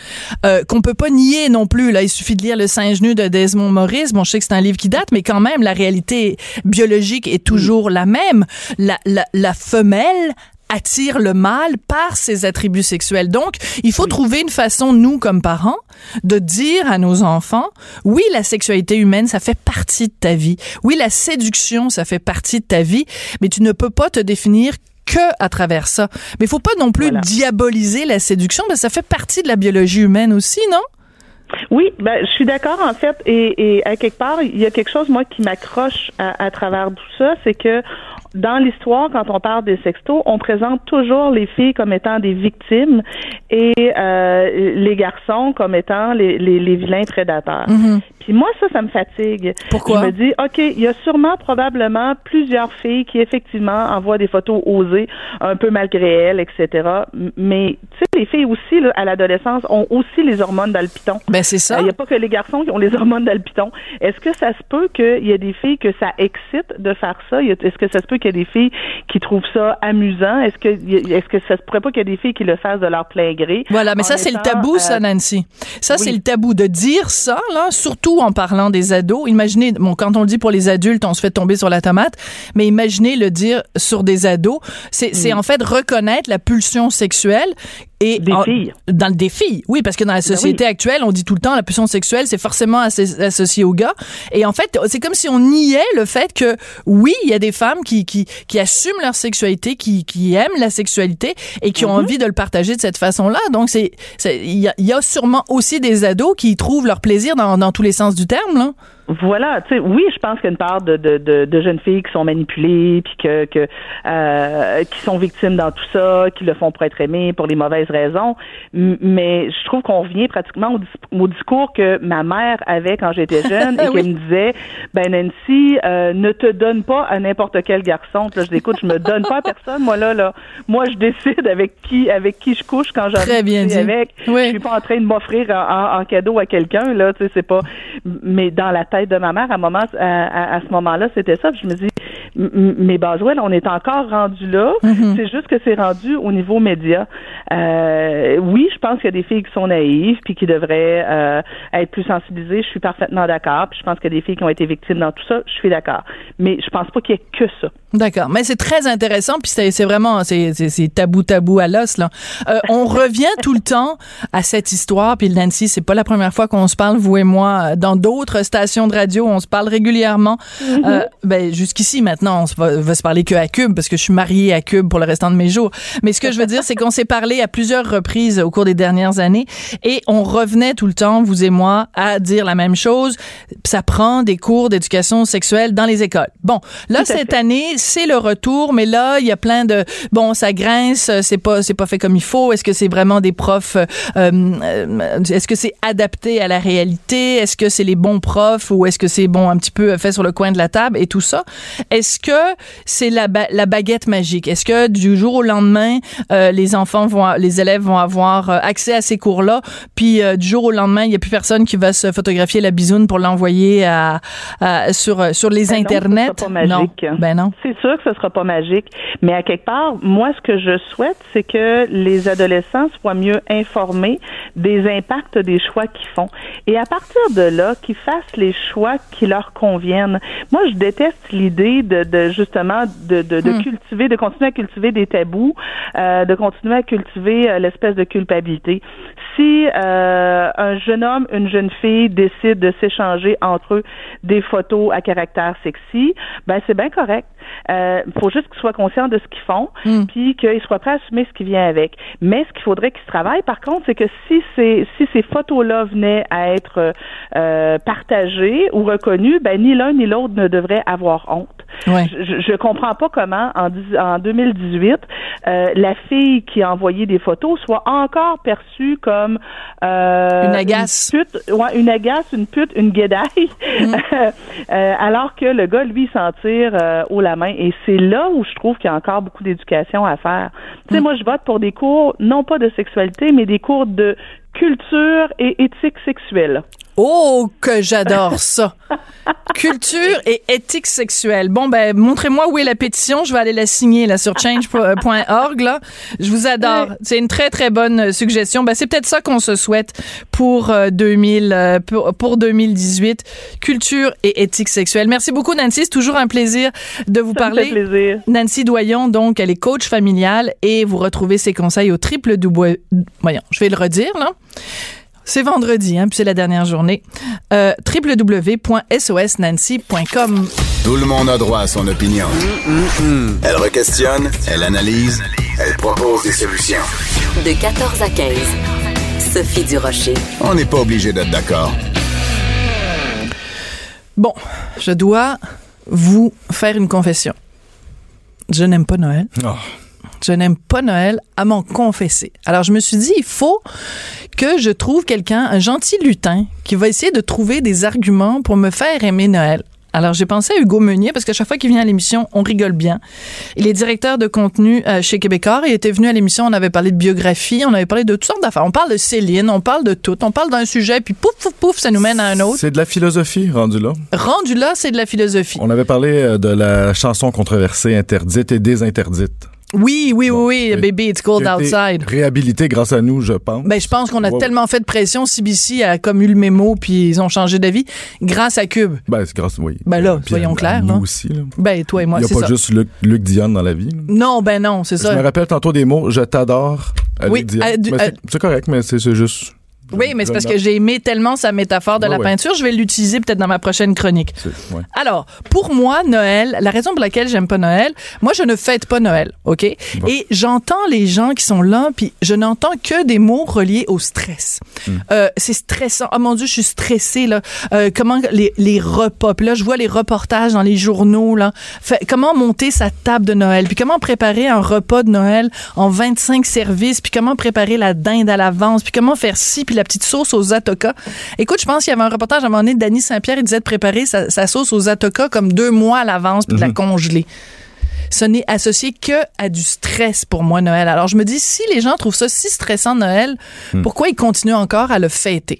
euh, qu'on peut pas nier non plus. Là, il suffit de lire Le singe nu de Desmond Morris. Bon, je sais que c'est un livre qui date, mais quand même, la réalité biologique est toujours la même. La, la, la femelle attire le mâle par ses attributs sexuels. Donc, il faut trouver une façon, nous, comme parents, de dire à nos enfants, oui, la sexualité humaine, ça fait partie de ta vie. Oui, la séduction, ça fait partie de ta vie, mais tu ne peux pas te définir que à travers ça. Mais il faut pas non plus diaboliser la séduction, mais ça fait partie de la biologie humaine aussi, non? Oui, ben, je suis d'accord en fait, et, et, à quelque part, il y a quelque chose moi qui m'accroche à, à, travers tout ça, c'est que dans l'histoire, quand on parle des sextos, on présente toujours les filles comme étant des victimes et euh, les garçons comme étant les, les, les vilains prédateurs. Mm-hmm. Puis moi, ça, ça me fatigue. Pourquoi? Je me dis, OK, il y a sûrement probablement plusieurs filles qui, effectivement, envoient des photos osées, un peu malgré elles, etc. Mais, tu sais, les filles aussi, là, à l'adolescence, ont aussi les hormones dans le piton. Ben, c'est ça. Il n'y a pas que les garçons qui ont les hormones dans le piton. Est-ce que ça se peut qu'il y ait des filles que ça excite de faire ça? Est-ce que ça se peut qu'il y ait des filles qui trouvent ça amusant? Est-ce que, est-ce que ça se pourrait pas qu'il y ait des filles qui le fassent de leur plein gré? Voilà, mais ça, c'est le tabou, ça, euh, Nancy. Ça, c'est le tabou de dire ça, là, surtout en parlant des ados. Imaginez, bon, quand on le dit pour les adultes, on se fait tomber sur la tomate, mais imaginez le dire sur des ados. C'est en fait reconnaître la pulsion sexuelle et des filles. Dans le défi, oui, parce que dans la ben société actuelle, on dit tout le temps la pulsion sexuelle, c'est forcément associé aux gars. Et en fait, c'est comme si on niait le fait que oui, il y a des femmes qui qui, qui assument leur sexualité, qui, qui aiment la sexualité et qui ont mm-hmm. envie de le partager de cette façon-là. Donc c'est il y a, y a, sûrement aussi des ados qui trouvent leur plaisir dans, dans tous les sens du terme là. Voilà, tu sais, oui, je pense qu'il y a une part de, de, de, jeunes filles qui sont manipulées, puis que, que euh, qui sont victimes dans tout ça, qui le font pour être aimées pour les mauvaises raisons. Mais je trouve qu'on revient pratiquement au, discours que ma mère avait quand j'étais jeune et qu'elle me disait, ben Nancy, euh, ne te donne pas à n'importe quel garçon. Là, je l'écoute, je me donne pas à personne. Moi là, là, moi je décide avec qui avec qui je couche quand j'en ai avec. Je suis pas en train de m'offrir en, en, cadeau à quelqu'un là, tu sais, c'est pas. Mais dans la de ma mère à, moment, à, ce moment-là, c'était ça. je me dis, mais Boswell, on est encore rendu là. Mm-hmm. C'est juste que c'est rendu au niveau média. Euh, oui, je pense qu'il y a des filles qui sont naïves puis qui devraient euh, être plus sensibilisées. Je suis parfaitement d'accord. Puis je pense qu'il y a des filles qui ont été victimes dans tout ça. Je suis d'accord. Mais je pense pas qu'il y ait que ça. D'accord, mais c'est très intéressant, puis c'est vraiment c'est tabou tabou à l'os là. Euh, on revient tout le temps à cette histoire, puis Nancy, c'est pas la première fois qu'on se parle vous et moi dans d'autres stations de radio, on se parle régulièrement. Mm-hmm. euh, ben jusqu'ici maintenant, on se va, va, se parler que à Cube parce que je suis mariée à Cube pour le restant de mes jours. Mais ce que je veux dire, c'est qu'on s'est parlé à plusieurs reprises au cours des dernières années et on revenait tout le temps, vous et moi, à dire la même chose. Ça prend des cours d'éducation sexuelle dans les écoles. Bon, là cette année c'est le retour, mais là, il y a plein de bon, ça grince, c'est pas c'est pas fait comme il faut. Est-ce que c'est vraiment des profs euh, euh, Est-ce que c'est adapté à la réalité? Est-ce que c'est les bons profs ou est-ce que c'est bon un petit peu fait sur le coin de la table et tout ça? Est-ce que c'est la, la baguette magique? Est-ce que du jour au lendemain, euh, les enfants vont, les élèves vont avoir accès à ces cours-là, puis du jour au lendemain, il y a plus personne qui va se photographier la bisoune pour l'envoyer à, sur sur les ben internets? Non, ben non. C'est sûr que ce sera pas magique, mais à quelque part, moi, ce que je souhaite, c'est que les adolescents soient mieux informés des impacts des choix qu'ils font. Et à partir de là, qu'ils fassent les choix qui leur conviennent. Moi, je déteste l'idée de, de, justement de, de, de hmm. cultiver, de continuer à cultiver des tabous, euh, de continuer à cultiver euh, l'espèce de culpabilité. Si euh, un jeune homme, une jeune fille décide de s'échanger entre eux des photos à caractère sexy, ben c'est bien correct. Il euh, faut juste qu'ils soient conscients de ce qu'ils font, hmm. puis qu'ils soient prêts à assumer ce qui vient avec. Mais ce qu'il faudrait qu'ils travaillent, par contre, c'est que si ces si ces photos-là venaient à être euh, partagées ou reconnues, ben ni l'un ni l'autre ne devrait avoir honte. Je, je comprends pas comment en, en 2018 euh, la fille qui a envoyé des photos soit encore perçue comme euh, une agace, une, pute, ouais, une agace, une pute, une guédaille, mm. euh, alors que le gars lui s'en tire euh, haut la main. Et c'est là où je trouve qu'il y a encore beaucoup d'éducation à faire. Tu sais, mm. moi je vote pour des cours non pas de sexualité, mais des cours de culture et éthique sexuelle. Oh, que j'adore ça. Culture et éthique sexuelle. Bon, ben, montrez-moi où est la pétition. Je vais aller la signer, là, sur change.org, là. Je vous adore. C'est une très, très bonne euh, suggestion. Ben, c'est peut-être ça qu'on se souhaite pour 2000, euh, euh, pour, pour 2018. Culture et éthique sexuelle. Merci beaucoup, Nancy. C'est toujours un plaisir de vous ça parler. Me fait plaisir. Nancy Doyon, donc, elle est coach familiale et vous retrouvez ses conseils au triple double, voyons, je vais le redire, là c'est vendredi, hein, puis c'est la dernière journée. Euh, www.sosnancy.com. Tout le monde a droit à son opinion. Elle requestionne, elle analyse, elle propose des solutions. De 14 à 15. Sophie Durocher. On n'est pas obligé d'être d'accord. Bon, je dois vous faire une confession. Je n'aime pas Noël. Oh. Je n'aime pas Noël à m'en confesser. Alors, je me suis dit, il faut que je trouve quelqu'un, un gentil lutin, qui va essayer de trouver des arguments pour me faire aimer Noël. Alors, j'ai pensé à Hugo Meunier parce qu'à chaque fois qu'il vient à l'émission, on rigole bien. Il est directeur de contenu euh, chez Québécois. Il était venu à l'émission, on avait parlé de biographie, on avait parlé de toutes sortes d'affaires. On parle de Céline, on parle de tout. On parle d'un sujet, puis pouf, pouf, pouf, ça nous mène à un autre. C'est de la philosophie, rendu là. Rendu là, c'est de la philosophie. On avait parlé euh, de la chanson controversée interdite et désinterdite. Oui, oui, bon, oui, oui, baby, it's cold outside. Réhabilité grâce à nous, je pense. Ben, je pense qu'on a tellement fait de pression. CBC a comme eu le mémo, puis ils ont changé d'avis grâce à Cube. Ben, c'est grâce, oui. Ben là, puis soyons clairs. Nous hein? aussi. Là. Ben, toi et moi, c'est ça. Il n'y a pas juste Luc, Luc dans la vie. Là. Non, ben non, c'est ça. Je me rappelle tantôt des mots, je t'adore. Oui, c'est correct, mais c'est juste... Oui, mais c'est parce que j'ai aimé tellement sa métaphore de ouais, la ouais. peinture, je vais l'utiliser peut-être dans ma prochaine chronique. Ouais. Alors, pour moi, Noël, la raison pour laquelle j'aime pas Noël, moi, je ne fête pas Noël, OK? Bon. Et j'entends les gens qui sont là, puis je n'entends que des mots reliés au stress. Hmm. Euh, c'est stressant. Oh mon Dieu, je suis stressée, là. Euh, comment les, les repas, puis là, je vois les reportages dans les journaux, là. Fait, comment monter sa table de Noël, puis comment préparer un repas de Noël en 25 services, puis comment préparer la dinde à l'avance, puis comment faire ci, puis la petite sauce aux atokas. Écoute, je pense qu'il y avait un reportage à un moment donné de Danny Saint-Pierre, il disait de préparer sa, sa sauce aux atokas comme deux mois à l'avance puis de Mhm. la congeler. Ce n'est associé que à du stress pour moi, Noël. Alors, je me dis, si les gens trouvent ça si stressant, Noël, Hmm. pourquoi ils continuent encore à le fêter?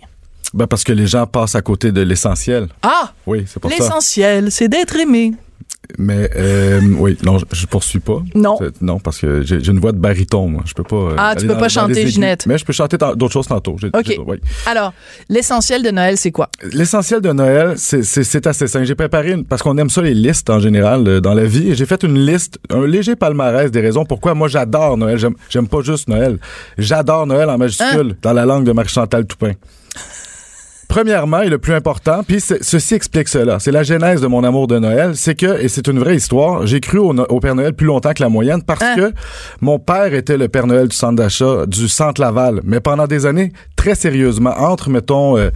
Ben parce que les gens passent à côté de l'essentiel. Ah! Oui, c'est pour ça. L'essentiel, c'est d'être aimé. Mais euh, oui, non, je, je poursuis pas. Non. Non, parce que j'ai une voix de baryton, moi. Je peux pas. euh, Ah, tu peux dans- pas chanter. Ginette. Mais je peux chanter d'autres choses tantôt. OK. oui. Alors, l'essentiel de Noël, c'est quoi? L'essentiel de Noël, c'est- assez simple. J'ai préparé une, parce qu'on aime ça les listes en général euh, dans la vie, et j'ai fait une liste, un léger palmarès des raisons pourquoi moi j'adore Noël. J'aime j'aime pas juste Noël. J'adore Noël en majuscule Hein? dans la langue de Marie-Chantal Toupin. Premièrement, et le plus important, puis ceci explique cela. C'est la genèse de mon amour de Noël. C'est que, et c'est une vraie histoire, j'ai cru au, No- au Père Noël plus longtemps que la moyenne parce Hein? que mon père était le Père Noël du centre d'achat du centre Laval. Mais pendant des années, très sérieusement, entre, mettons, euh,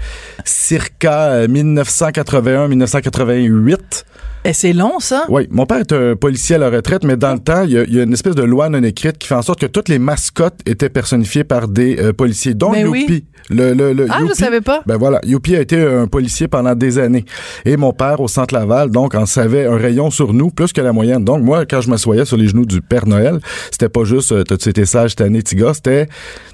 circa euh, 1981-1988, Eh, c'est long, ça? oui, mon père est un policier à la retraite, mais dans le temps, il y, a, il y a une espèce de loi non écrite qui fait en sorte que toutes les mascottes étaient personnifiées par des euh, policiers, dont Ben Youpi. oui. Le, le, le Ah, je savais pas. Ben voilà, Youpi a été un policier pendant des années. Et mon père, au centre Laval, donc, en savait un rayon sur nous, plus que la moyenne. Donc, moi, quand je m'assoyais sur les genoux du Père Noël, c'était pas juste euh, t'as-tu été sage cette année, gars, c'était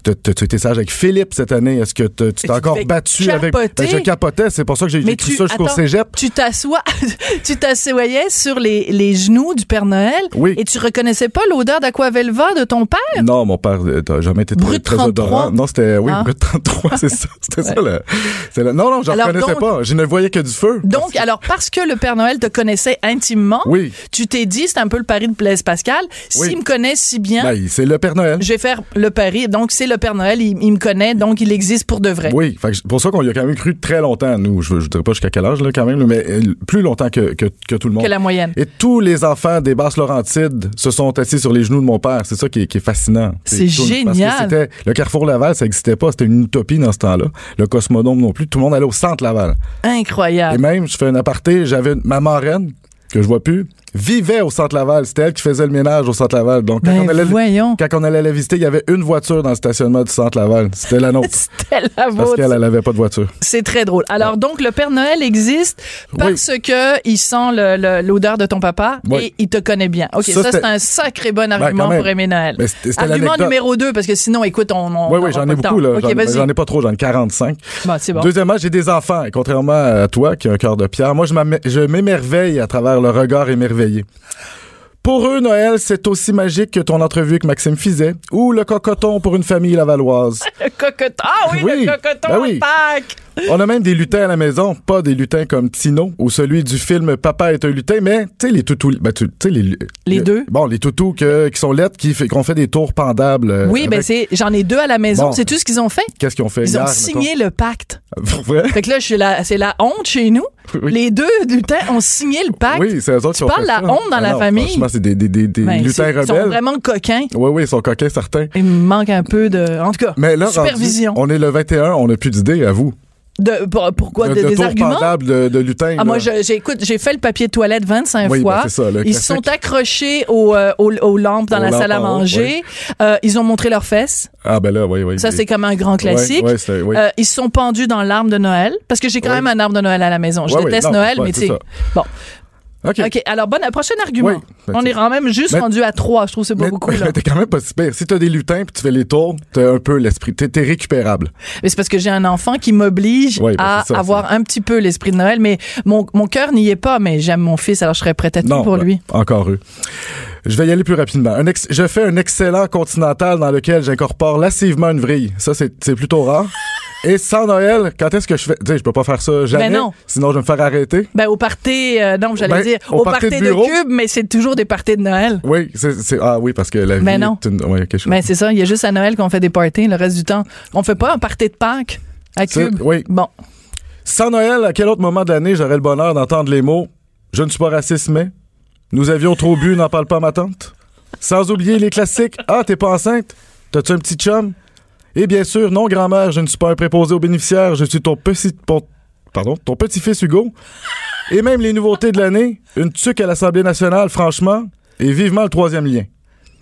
t'as-tu été sage avec Philippe cette année? Est-ce que t'as- tu tu t'es encore battu avec. capoter. Ben, je capotais, c'est pour ça que j'ai tu- ça jusqu'au attends, cégep. Tu t'assois, tu t'assoyais sur les, les genoux du Père Noël Oui. et tu reconnaissais pas l'odeur d'Aquavelva de ton père? Non, mon père euh, t'as jamais été très, Brut très 33. odorant. Non, c'était oui, Ah. Brut 33, c'est ça. C'était ça Non, non, je Alors, reconnaissais donc- pas. Je ne voyais que du feu. Donc, alors, parce que le Père Noël te connaissait intimement, Oui. tu t'es dit, c'est un peu le pari de Blaise Pascal, Oui. s'il me connaît si bien, Ben, c'est le Père Noël. je vais faire le pari. Donc, c'est le Père Noël, il, il me connaît, donc il existe pour de vrai. Oui, fait pour ça qu'on y a quand même cru très longtemps, nous. Je, je dirais pas jusqu'à quel âge, là, quand même, mais euh, plus longtemps que, que, que tout le monde. Que la moyenne. Et tous les enfants des basses Laurentides se sont assis sur les genoux de mon père. C'est ça qui est, qui est fascinant. C'est tout- Parce génial. que le Carrefour Laval, ça existait pas. C'était une utopie dans ce temps-là. Le Cosmodome non plus. Tout le monde allait au centre Laval. Et Incroyable. même, je fais un aparté, j'avais une- ma marraine, que je vois plus, vivait au Centre Laval. C'était elle qui faisait le ménage au Centre Laval. Donc, quand, Ben, on allait, voyons. quand on allait la visiter, il y avait une voiture dans le stationnement du Centre Laval. C'était la nôtre. C'était la parce vôtre. qu'elle n'avait pas de voiture. C'est très drôle. Alors donc le Père Noël existe parce que il sent l'odeur de ton papa Oui. et il te connaît bien. Ok, Ça, ça, c'est un sacré bon quand argument pour aimer Noël. C'était Argument numéro 2 parce que sinon, écoute, on. on Oui, oui, j'en ai beaucoup, là. J'en- ai pas trop, j'en ai 45. Bon, c'est bon. Deuxièmement, j'ai des enfants. Et contrairement à toi, qui a un cœur de pierre, moi, je m'émerveille à travers le regard émerveillé. Pour eux, Noël, c'est aussi magique que ton entrevue avec Maxime Fizet ou le cocoton pour une famille lavalloise. Le cocoton. Ah oui, Oui, le cocoton ben en oui. Pâques. On a même des lutins à la maison, pas des lutins comme Tino ou celui du film Papa est un lutin, mais tu sais les toutous, ben, tu tu sais les Les deux. Bon, les toutous que- qui sont lettres, qui fait qu'on fait des tours pendables. euh, Oui, ben c'est. J'en ai deux à la maison. Bon. C'est tout ce qu'ils ont fait? Qu'est-ce qu'ils ont fait Ils hier ont signé le pacte. vrai? Fait que là, je c'est la honte chez nous. Oui. Les deux lutins ont signé le pacte. Oui, c'est eux autres Tu qui ont parles fait de la ça. honte dans Ah la non, famille? Franchement, c'est des, des, des, des Ben, lutins c'est- Ils sont rebelles. vraiment coquins. Oui, oui, ils sont coquins, certains. Il me manque un peu de. En tout cas, Mais là, rendu- supervision. on est le 21, on n'a plus d'idées à vous. De, pour- pourquoi? De, de- de des arguments? de, de lutins. Ah, moi, j'écoute, j'ai fait le papier de toilette 25 Oui, fois. ben, c'est ça, ils se sont accrochés aux, euh, aux, aux lampes dans Aux la lampes salle à haut, manger. Euh, ils ont montré leurs fesses. Ah, ben là, oui, oui. Ça, c'est comme un grand classique. Oui. Euh, ils se sont pendus dans l'arbre de Noël. Parce que j'ai quand même un arbre de Noël à la maison. Je déteste non, Noël, mais tu sais. Bon. OK. OK. Alors, bon, prochain argument. Oui. Ben, On est quand même juste Mais- rendu à trois. Je trouve que c'est pas Mais, beaucoup, là. mais t'es quand même pas si pire. Si t'as des lutins puis tu fais les tours, t'as un peu l'esprit. T'es, t'es récupérable. Mais c'est parce que j'ai un enfant qui m'oblige Oui, ben, à ça, avoir un petit peu l'esprit de Noël. Mais mon, mon cœur n'y est pas. Mais j'aime mon fils, alors je serais prête à tout pour ben, lui. Encore eux. Je vais y aller plus rapidement. Un ex- je fais un excellent continental dans lequel j'incorpore lassivement une vrille. Ça, c'est, c'est plutôt rare. Et sans Noël, quand est-ce que je fais? Sais, je peux pas faire ça jamais. Ben non. Sinon, je vais me faire arrêter. Ben, au party, euh, non, j'allais Ben, dire, au au, party party, de. Cube, mais c'est toujours des parties de Noël. Oui, c'est, ah oui, parce que la vie Ben non. est une, ouais, quelque chose. Ben, c'est ça, il y a juste à Noël qu'on fait des parties, le reste du temps. On fait pas un party de Pâques à Cube. oui. Bon. Sans Noël, à quel autre moment de l'année j'aurais le bonheur d'entendre les mots Je ne suis pas raciste, mais Nous avions trop bu, n'en parle pas ma tante. Sans oublier les classiques Ah, t'es pas enceinte? T'as-tu un petit chum? Et bien sûr, non, grand-mère, je ne suis pas un préposé aux bénéficiaires, je suis ton petit. pardon, ton petit-fils Hugo. Et même les nouveautés de l'année, une tuque à l'Assemblée nationale, franchement, et vivement le troisième lien.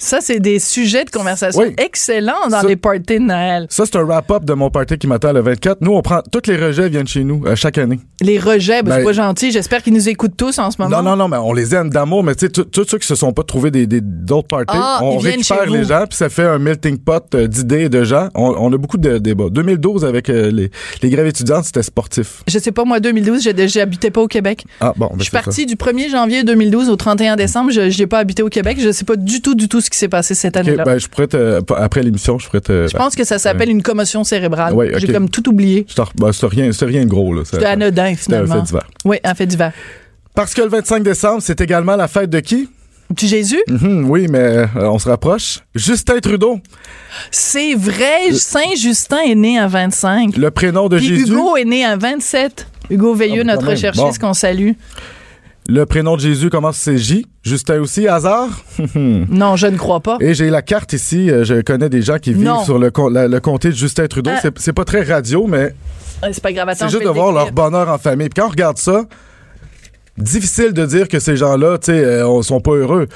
Ça, c'est des sujets de conversation Oui. excellents dans Ça- les parties de Noël. Ça, c'est un wrap-up de mon party qui m'attend le 24. Nous, on prend. Tous les rejets viennent chez nous, euh, chaque année. Les rejets, ben, c'est Ben- pas gentil. J'espère qu'ils nous écoutent tous en ce moment. Non, non, non, mais on les aime d'amour, mais tu sais, tous- ceux qui se sont pas trouvés des, des- d'autres parties, Ah, on ils viennent récupère les gens, puis ça fait un melting pot euh, d'idées et de gens. On, on a beaucoup de débats. 2012, avec euh, les, les grèves étudiantes, c'était sportif. Je sais pas, moi, 2012, j'ai- j'habitais pas au Québec. Ah, bon, ben, Je suis c'est ça. partie du 1er janvier 2012 au 31 décembre. Je n'ai pas habité au Québec. Je sais pas du tout, du tout ce qui s'est passé cette année-là? ben, je pourrais te, après l'émission, je pourrais te. je pense que ça s'appelle une commotion cérébrale. Ouais, ok. J'ai comme tout oublié. ben, c'est rien, c'est rien de gros, là. C'était anodin, C'était un finalement. fait divers. Oui, un fait divers. Parce que le 25 décembre, c'est également la fête de qui? Petit Jésus, Mhm, oui, mais euh, on se rapproche. Justin Trudeau, c'est vrai, Saint-Justin est né à 25. le prénom de Puis Jésus? Hugo est né à 27. Hugo Veilleux, Ah, ben, notre recherchiste Bon. qu'on salue. Le prénom de Jésus commence c'est J? Justin aussi, hasard? Non, je ne crois pas. Et j'ai la carte ici. euh, Je connais des gens qui vivent Non. sur le, com- la- le comté de Justin Trudeau. Ah. C'est- pas très radio, mais Euh, C'est pas grave, attends, c'est je juste de voir leur bonheur en famille. Puis quand on regarde ça, difficile de dire que ces gens-là, tu sais, euh, on- sont pas heureux.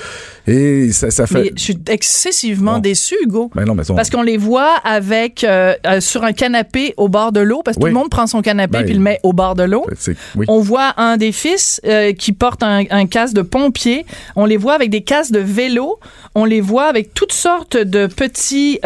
Et ça, ça fait. Je suis excessivement Bon. déçu, Hugo. Ben non, mais Parce qu'on les voit avec euh, euh, sur un canapé au bord de l'eau, parce que Oui. tout le monde prend son canapé Ben, puis le met au bord de l'eau. oui. On voit un des fils euh, qui porte un, un casque de pompier. On les voit avec des casques de vélo. On les voit avec toutes sortes de petits.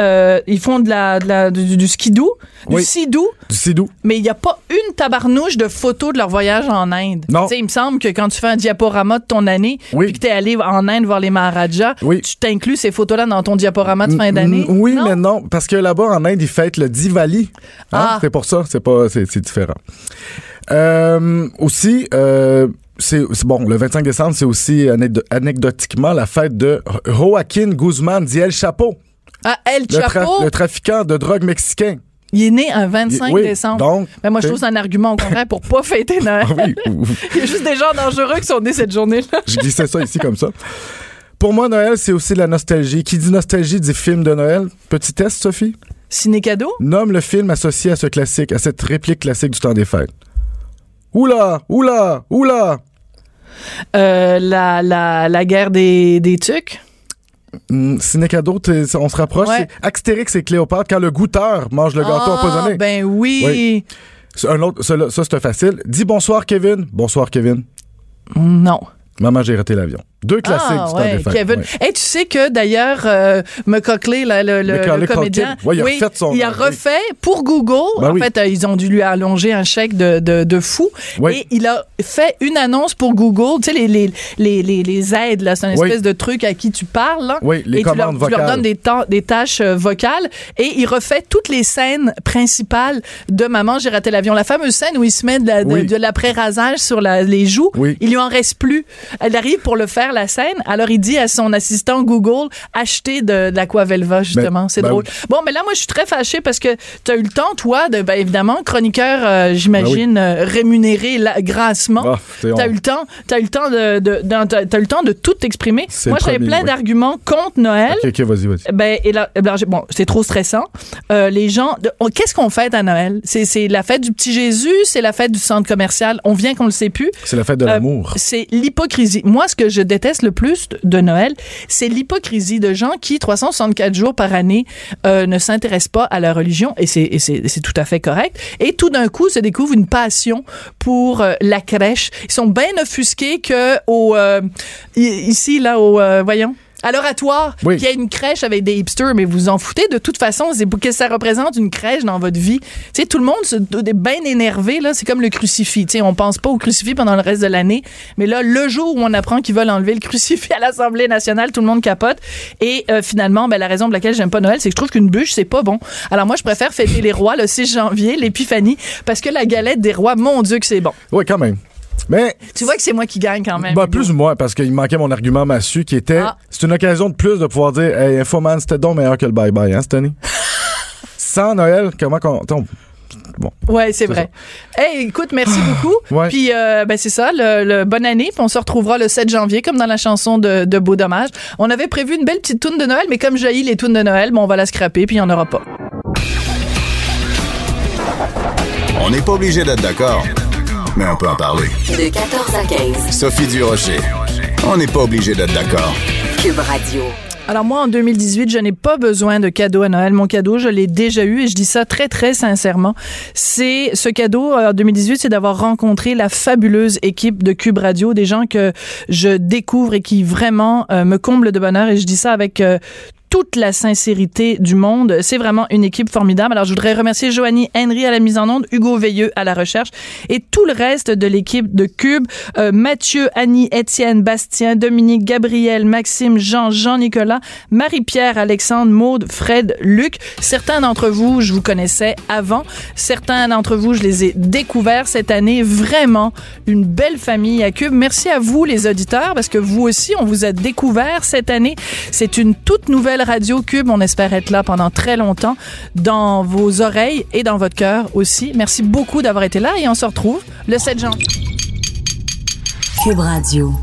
ils font de la, de la- du, du skidoo, du Oui. sidou, Du sidou. mais il n'y a pas une tabarnouche de photos de leur voyage en Inde. Non. Tu sais, il me semble que quand tu fais un diaporama de ton année, Oui. puis que tu es allé en Inde voir les Maharajas, Oui. tu t'inclus ces photos-là dans ton diaporama de fin d'année? Oui, Non? mais non, parce que là-bas en Inde, ils fêtent le Diwali. Hein? Ah. C'est pour ça, c'est pas, c'est c'est différent. Euh, aussi, euh, c'est bon. Le 25 décembre, c'est aussi anecdo- anecdotiquement la fête de Joaquin Guzman Diel Chapo, Ah, El le, tra- Chapo, le trafiquant de drogue mexicain. Il est né un 25 Oui, décembre. Donc, Ben moi, je trouve c'est un argument au contraire pour pas fêter Noël. ah oui, Il y a juste des gens dangereux qui sont nés cette journée-là. je glissais ça ici comme ça. Pour moi, Noël, c'est aussi la nostalgie. Qui dit nostalgie dit film de Noël. Petit test, Sophie? Ciné cadeau? Nomme le film associé à ce classique, à cette réplique classique du temps des fêtes. Oula, oula, oula. Euh, la, la, la guerre des, des tucs? Mm, cadeau, on se rapproche. Ouais. Astérix et Cléopâtre, quand le goûteur mange le gâteau ah, empoisonné. Ben oui. oui. Un autre, ça, ça c'est facile. Dis bonsoir, Kevin. Bonsoir, Kevin. Non. Maman, j'ai raté l'avion. Deux classiques ah, ouais, du Kevin. tu sais que d'ailleurs, euh, McCockley, le, le, comédien, il a refait son il a refait pour Google. Ben en fait, euh, ils ont dû lui allonger un chèque de, de, de fou. Et il a fait une annonce pour Google. Tu sais, les, les, les, les, aides, là, c'est une espèce de truc à qui tu parles. Là, oui, les et commandes tu leur, vocales. Tu leur donnes des, des tâches euh, vocales. Et il refait toutes les scènes principales de Maman, j'ai raté l'avion. La fameuse scène où il se met de, la, de, l'après-rasage sur la, les joues. Il lui en reste plus. Elle arrive pour le faire, la scène. Alors, il dit à son assistant Google acheter de, de l'Aquavelva, justement. C'est ben drôle. Bon, mais là, moi, je suis très fâchée parce que tu as eu le temps, toi, de, ben, évidemment, chroniqueur, euh, j'imagine, ben euh, rémunéré grassement. Ah, tu as eu le temps, as eu le temps de, de, as eu le temps de tout exprimer. Moi, j'avais plein d'arguments contre Noël. OK, OK, vas-y, vas-y. Ben, et là, ben, bon, c'est trop stressant. Euh, les gens, qu'est-ce qu'on fête à Noël? C'est la fête du petit Jésus, c'est la fête du centre commercial? On vient qu'on le sait plus. C'est la fête de l'amour. c'est l'hypocrisie. Moi, ce que je déteste le plus de Noël, c'est l'hypocrisie de gens qui, 364 jours par année, euh, ne s'intéressent pas à la religion, et c'est tout à fait correct. Et tout d'un coup, se découvre une passion pour euh, la crèche. Ils sont bien offusqués que au euh, ici là au voyons à l'oratoire, oui. qu'il y a une crèche avec des hipsters, mais vous en foutez. De toute façon, c'est pour que ça représente une crèche dans votre vie. Tu sais, tout le monde est bien énervé, là. C'est comme le crucifix. Tu sais, on pense pas au crucifix pendant le reste de l'année. Mais là, le jour où on apprend qu'ils veulent enlever le crucifix à l'Assemblée nationale, tout le monde capote. Et euh, finalement, ben, la raison pour laquelle j'aime pas Noël, c'est que je trouve qu'une bûche, c'est pas bon. Alors moi, je préfère fêter les rois le 6 janvier, l'épiphanie, parce que la galette des rois, mon Dieu que c'est bon. Oui, quand même. Mais tu vois que c'est moi qui gagne quand même. Ben, plus ou moins, parce qu'il manquait mon argument massu qui était ah. c'est une occasion de plus de pouvoir dire Hey, Infoman, c'était donc meilleur que le bye-bye, hein, Stony? Sans Noël, comment qu'on. Bon. Ouais, c'est vrai. Hey, écoute, merci beaucoup. Puis, euh, ben, c'est ça, le, bonne année. Puis on se retrouvera le 7 janvier, comme dans la chanson de, de Beau Dommage. On avait prévu une belle petite toune de Noël, mais comme jaillit les tounes de Noël, bon, on va la scraper, puis il n'y en aura pas. On n'est pas obligé d'être d'accord mais on peut en parler. De 14 à 15. Sophie Durocher. On n'est pas obligé d'être d'accord. Cube Radio. Alors moi, en 2018, je n'ai pas besoin de cadeau à Noël. Mon cadeau, je l'ai déjà eu et je dis ça très, très sincèrement. C'est ce cadeau en 2018, c'est d'avoir rencontré la fabuleuse équipe de Cube Radio, des gens que je découvre et qui vraiment euh, me comblent de bonheur. Et je dis ça avec euh, toute la sincérité du monde. C'est vraiment une équipe formidable. Alors, je voudrais remercier Joanie Henry à la mise en onde, Hugo Veilleux à la recherche et tout le reste de l'équipe de Cube. Euh, Mathieu, Annie, Étienne, Bastien, Dominique, Gabriel, Maxime, Jean, Jean-Nicolas, Marie-Pierre, Alexandre, Maude, Fred, Luc. Certains d'entre vous, je vous connaissais avant. Certains d'entre vous, je les ai découverts cette année. Vraiment une belle famille à Cube. Merci à vous, les auditeurs, parce que vous aussi, on vous a découvert cette année. C'est une toute Radio Cube. On espère être là pendant très longtemps dans vos oreilles et dans votre cœur aussi. Merci beaucoup d'avoir été là et on se retrouve le 7 janvier. Cube Radio.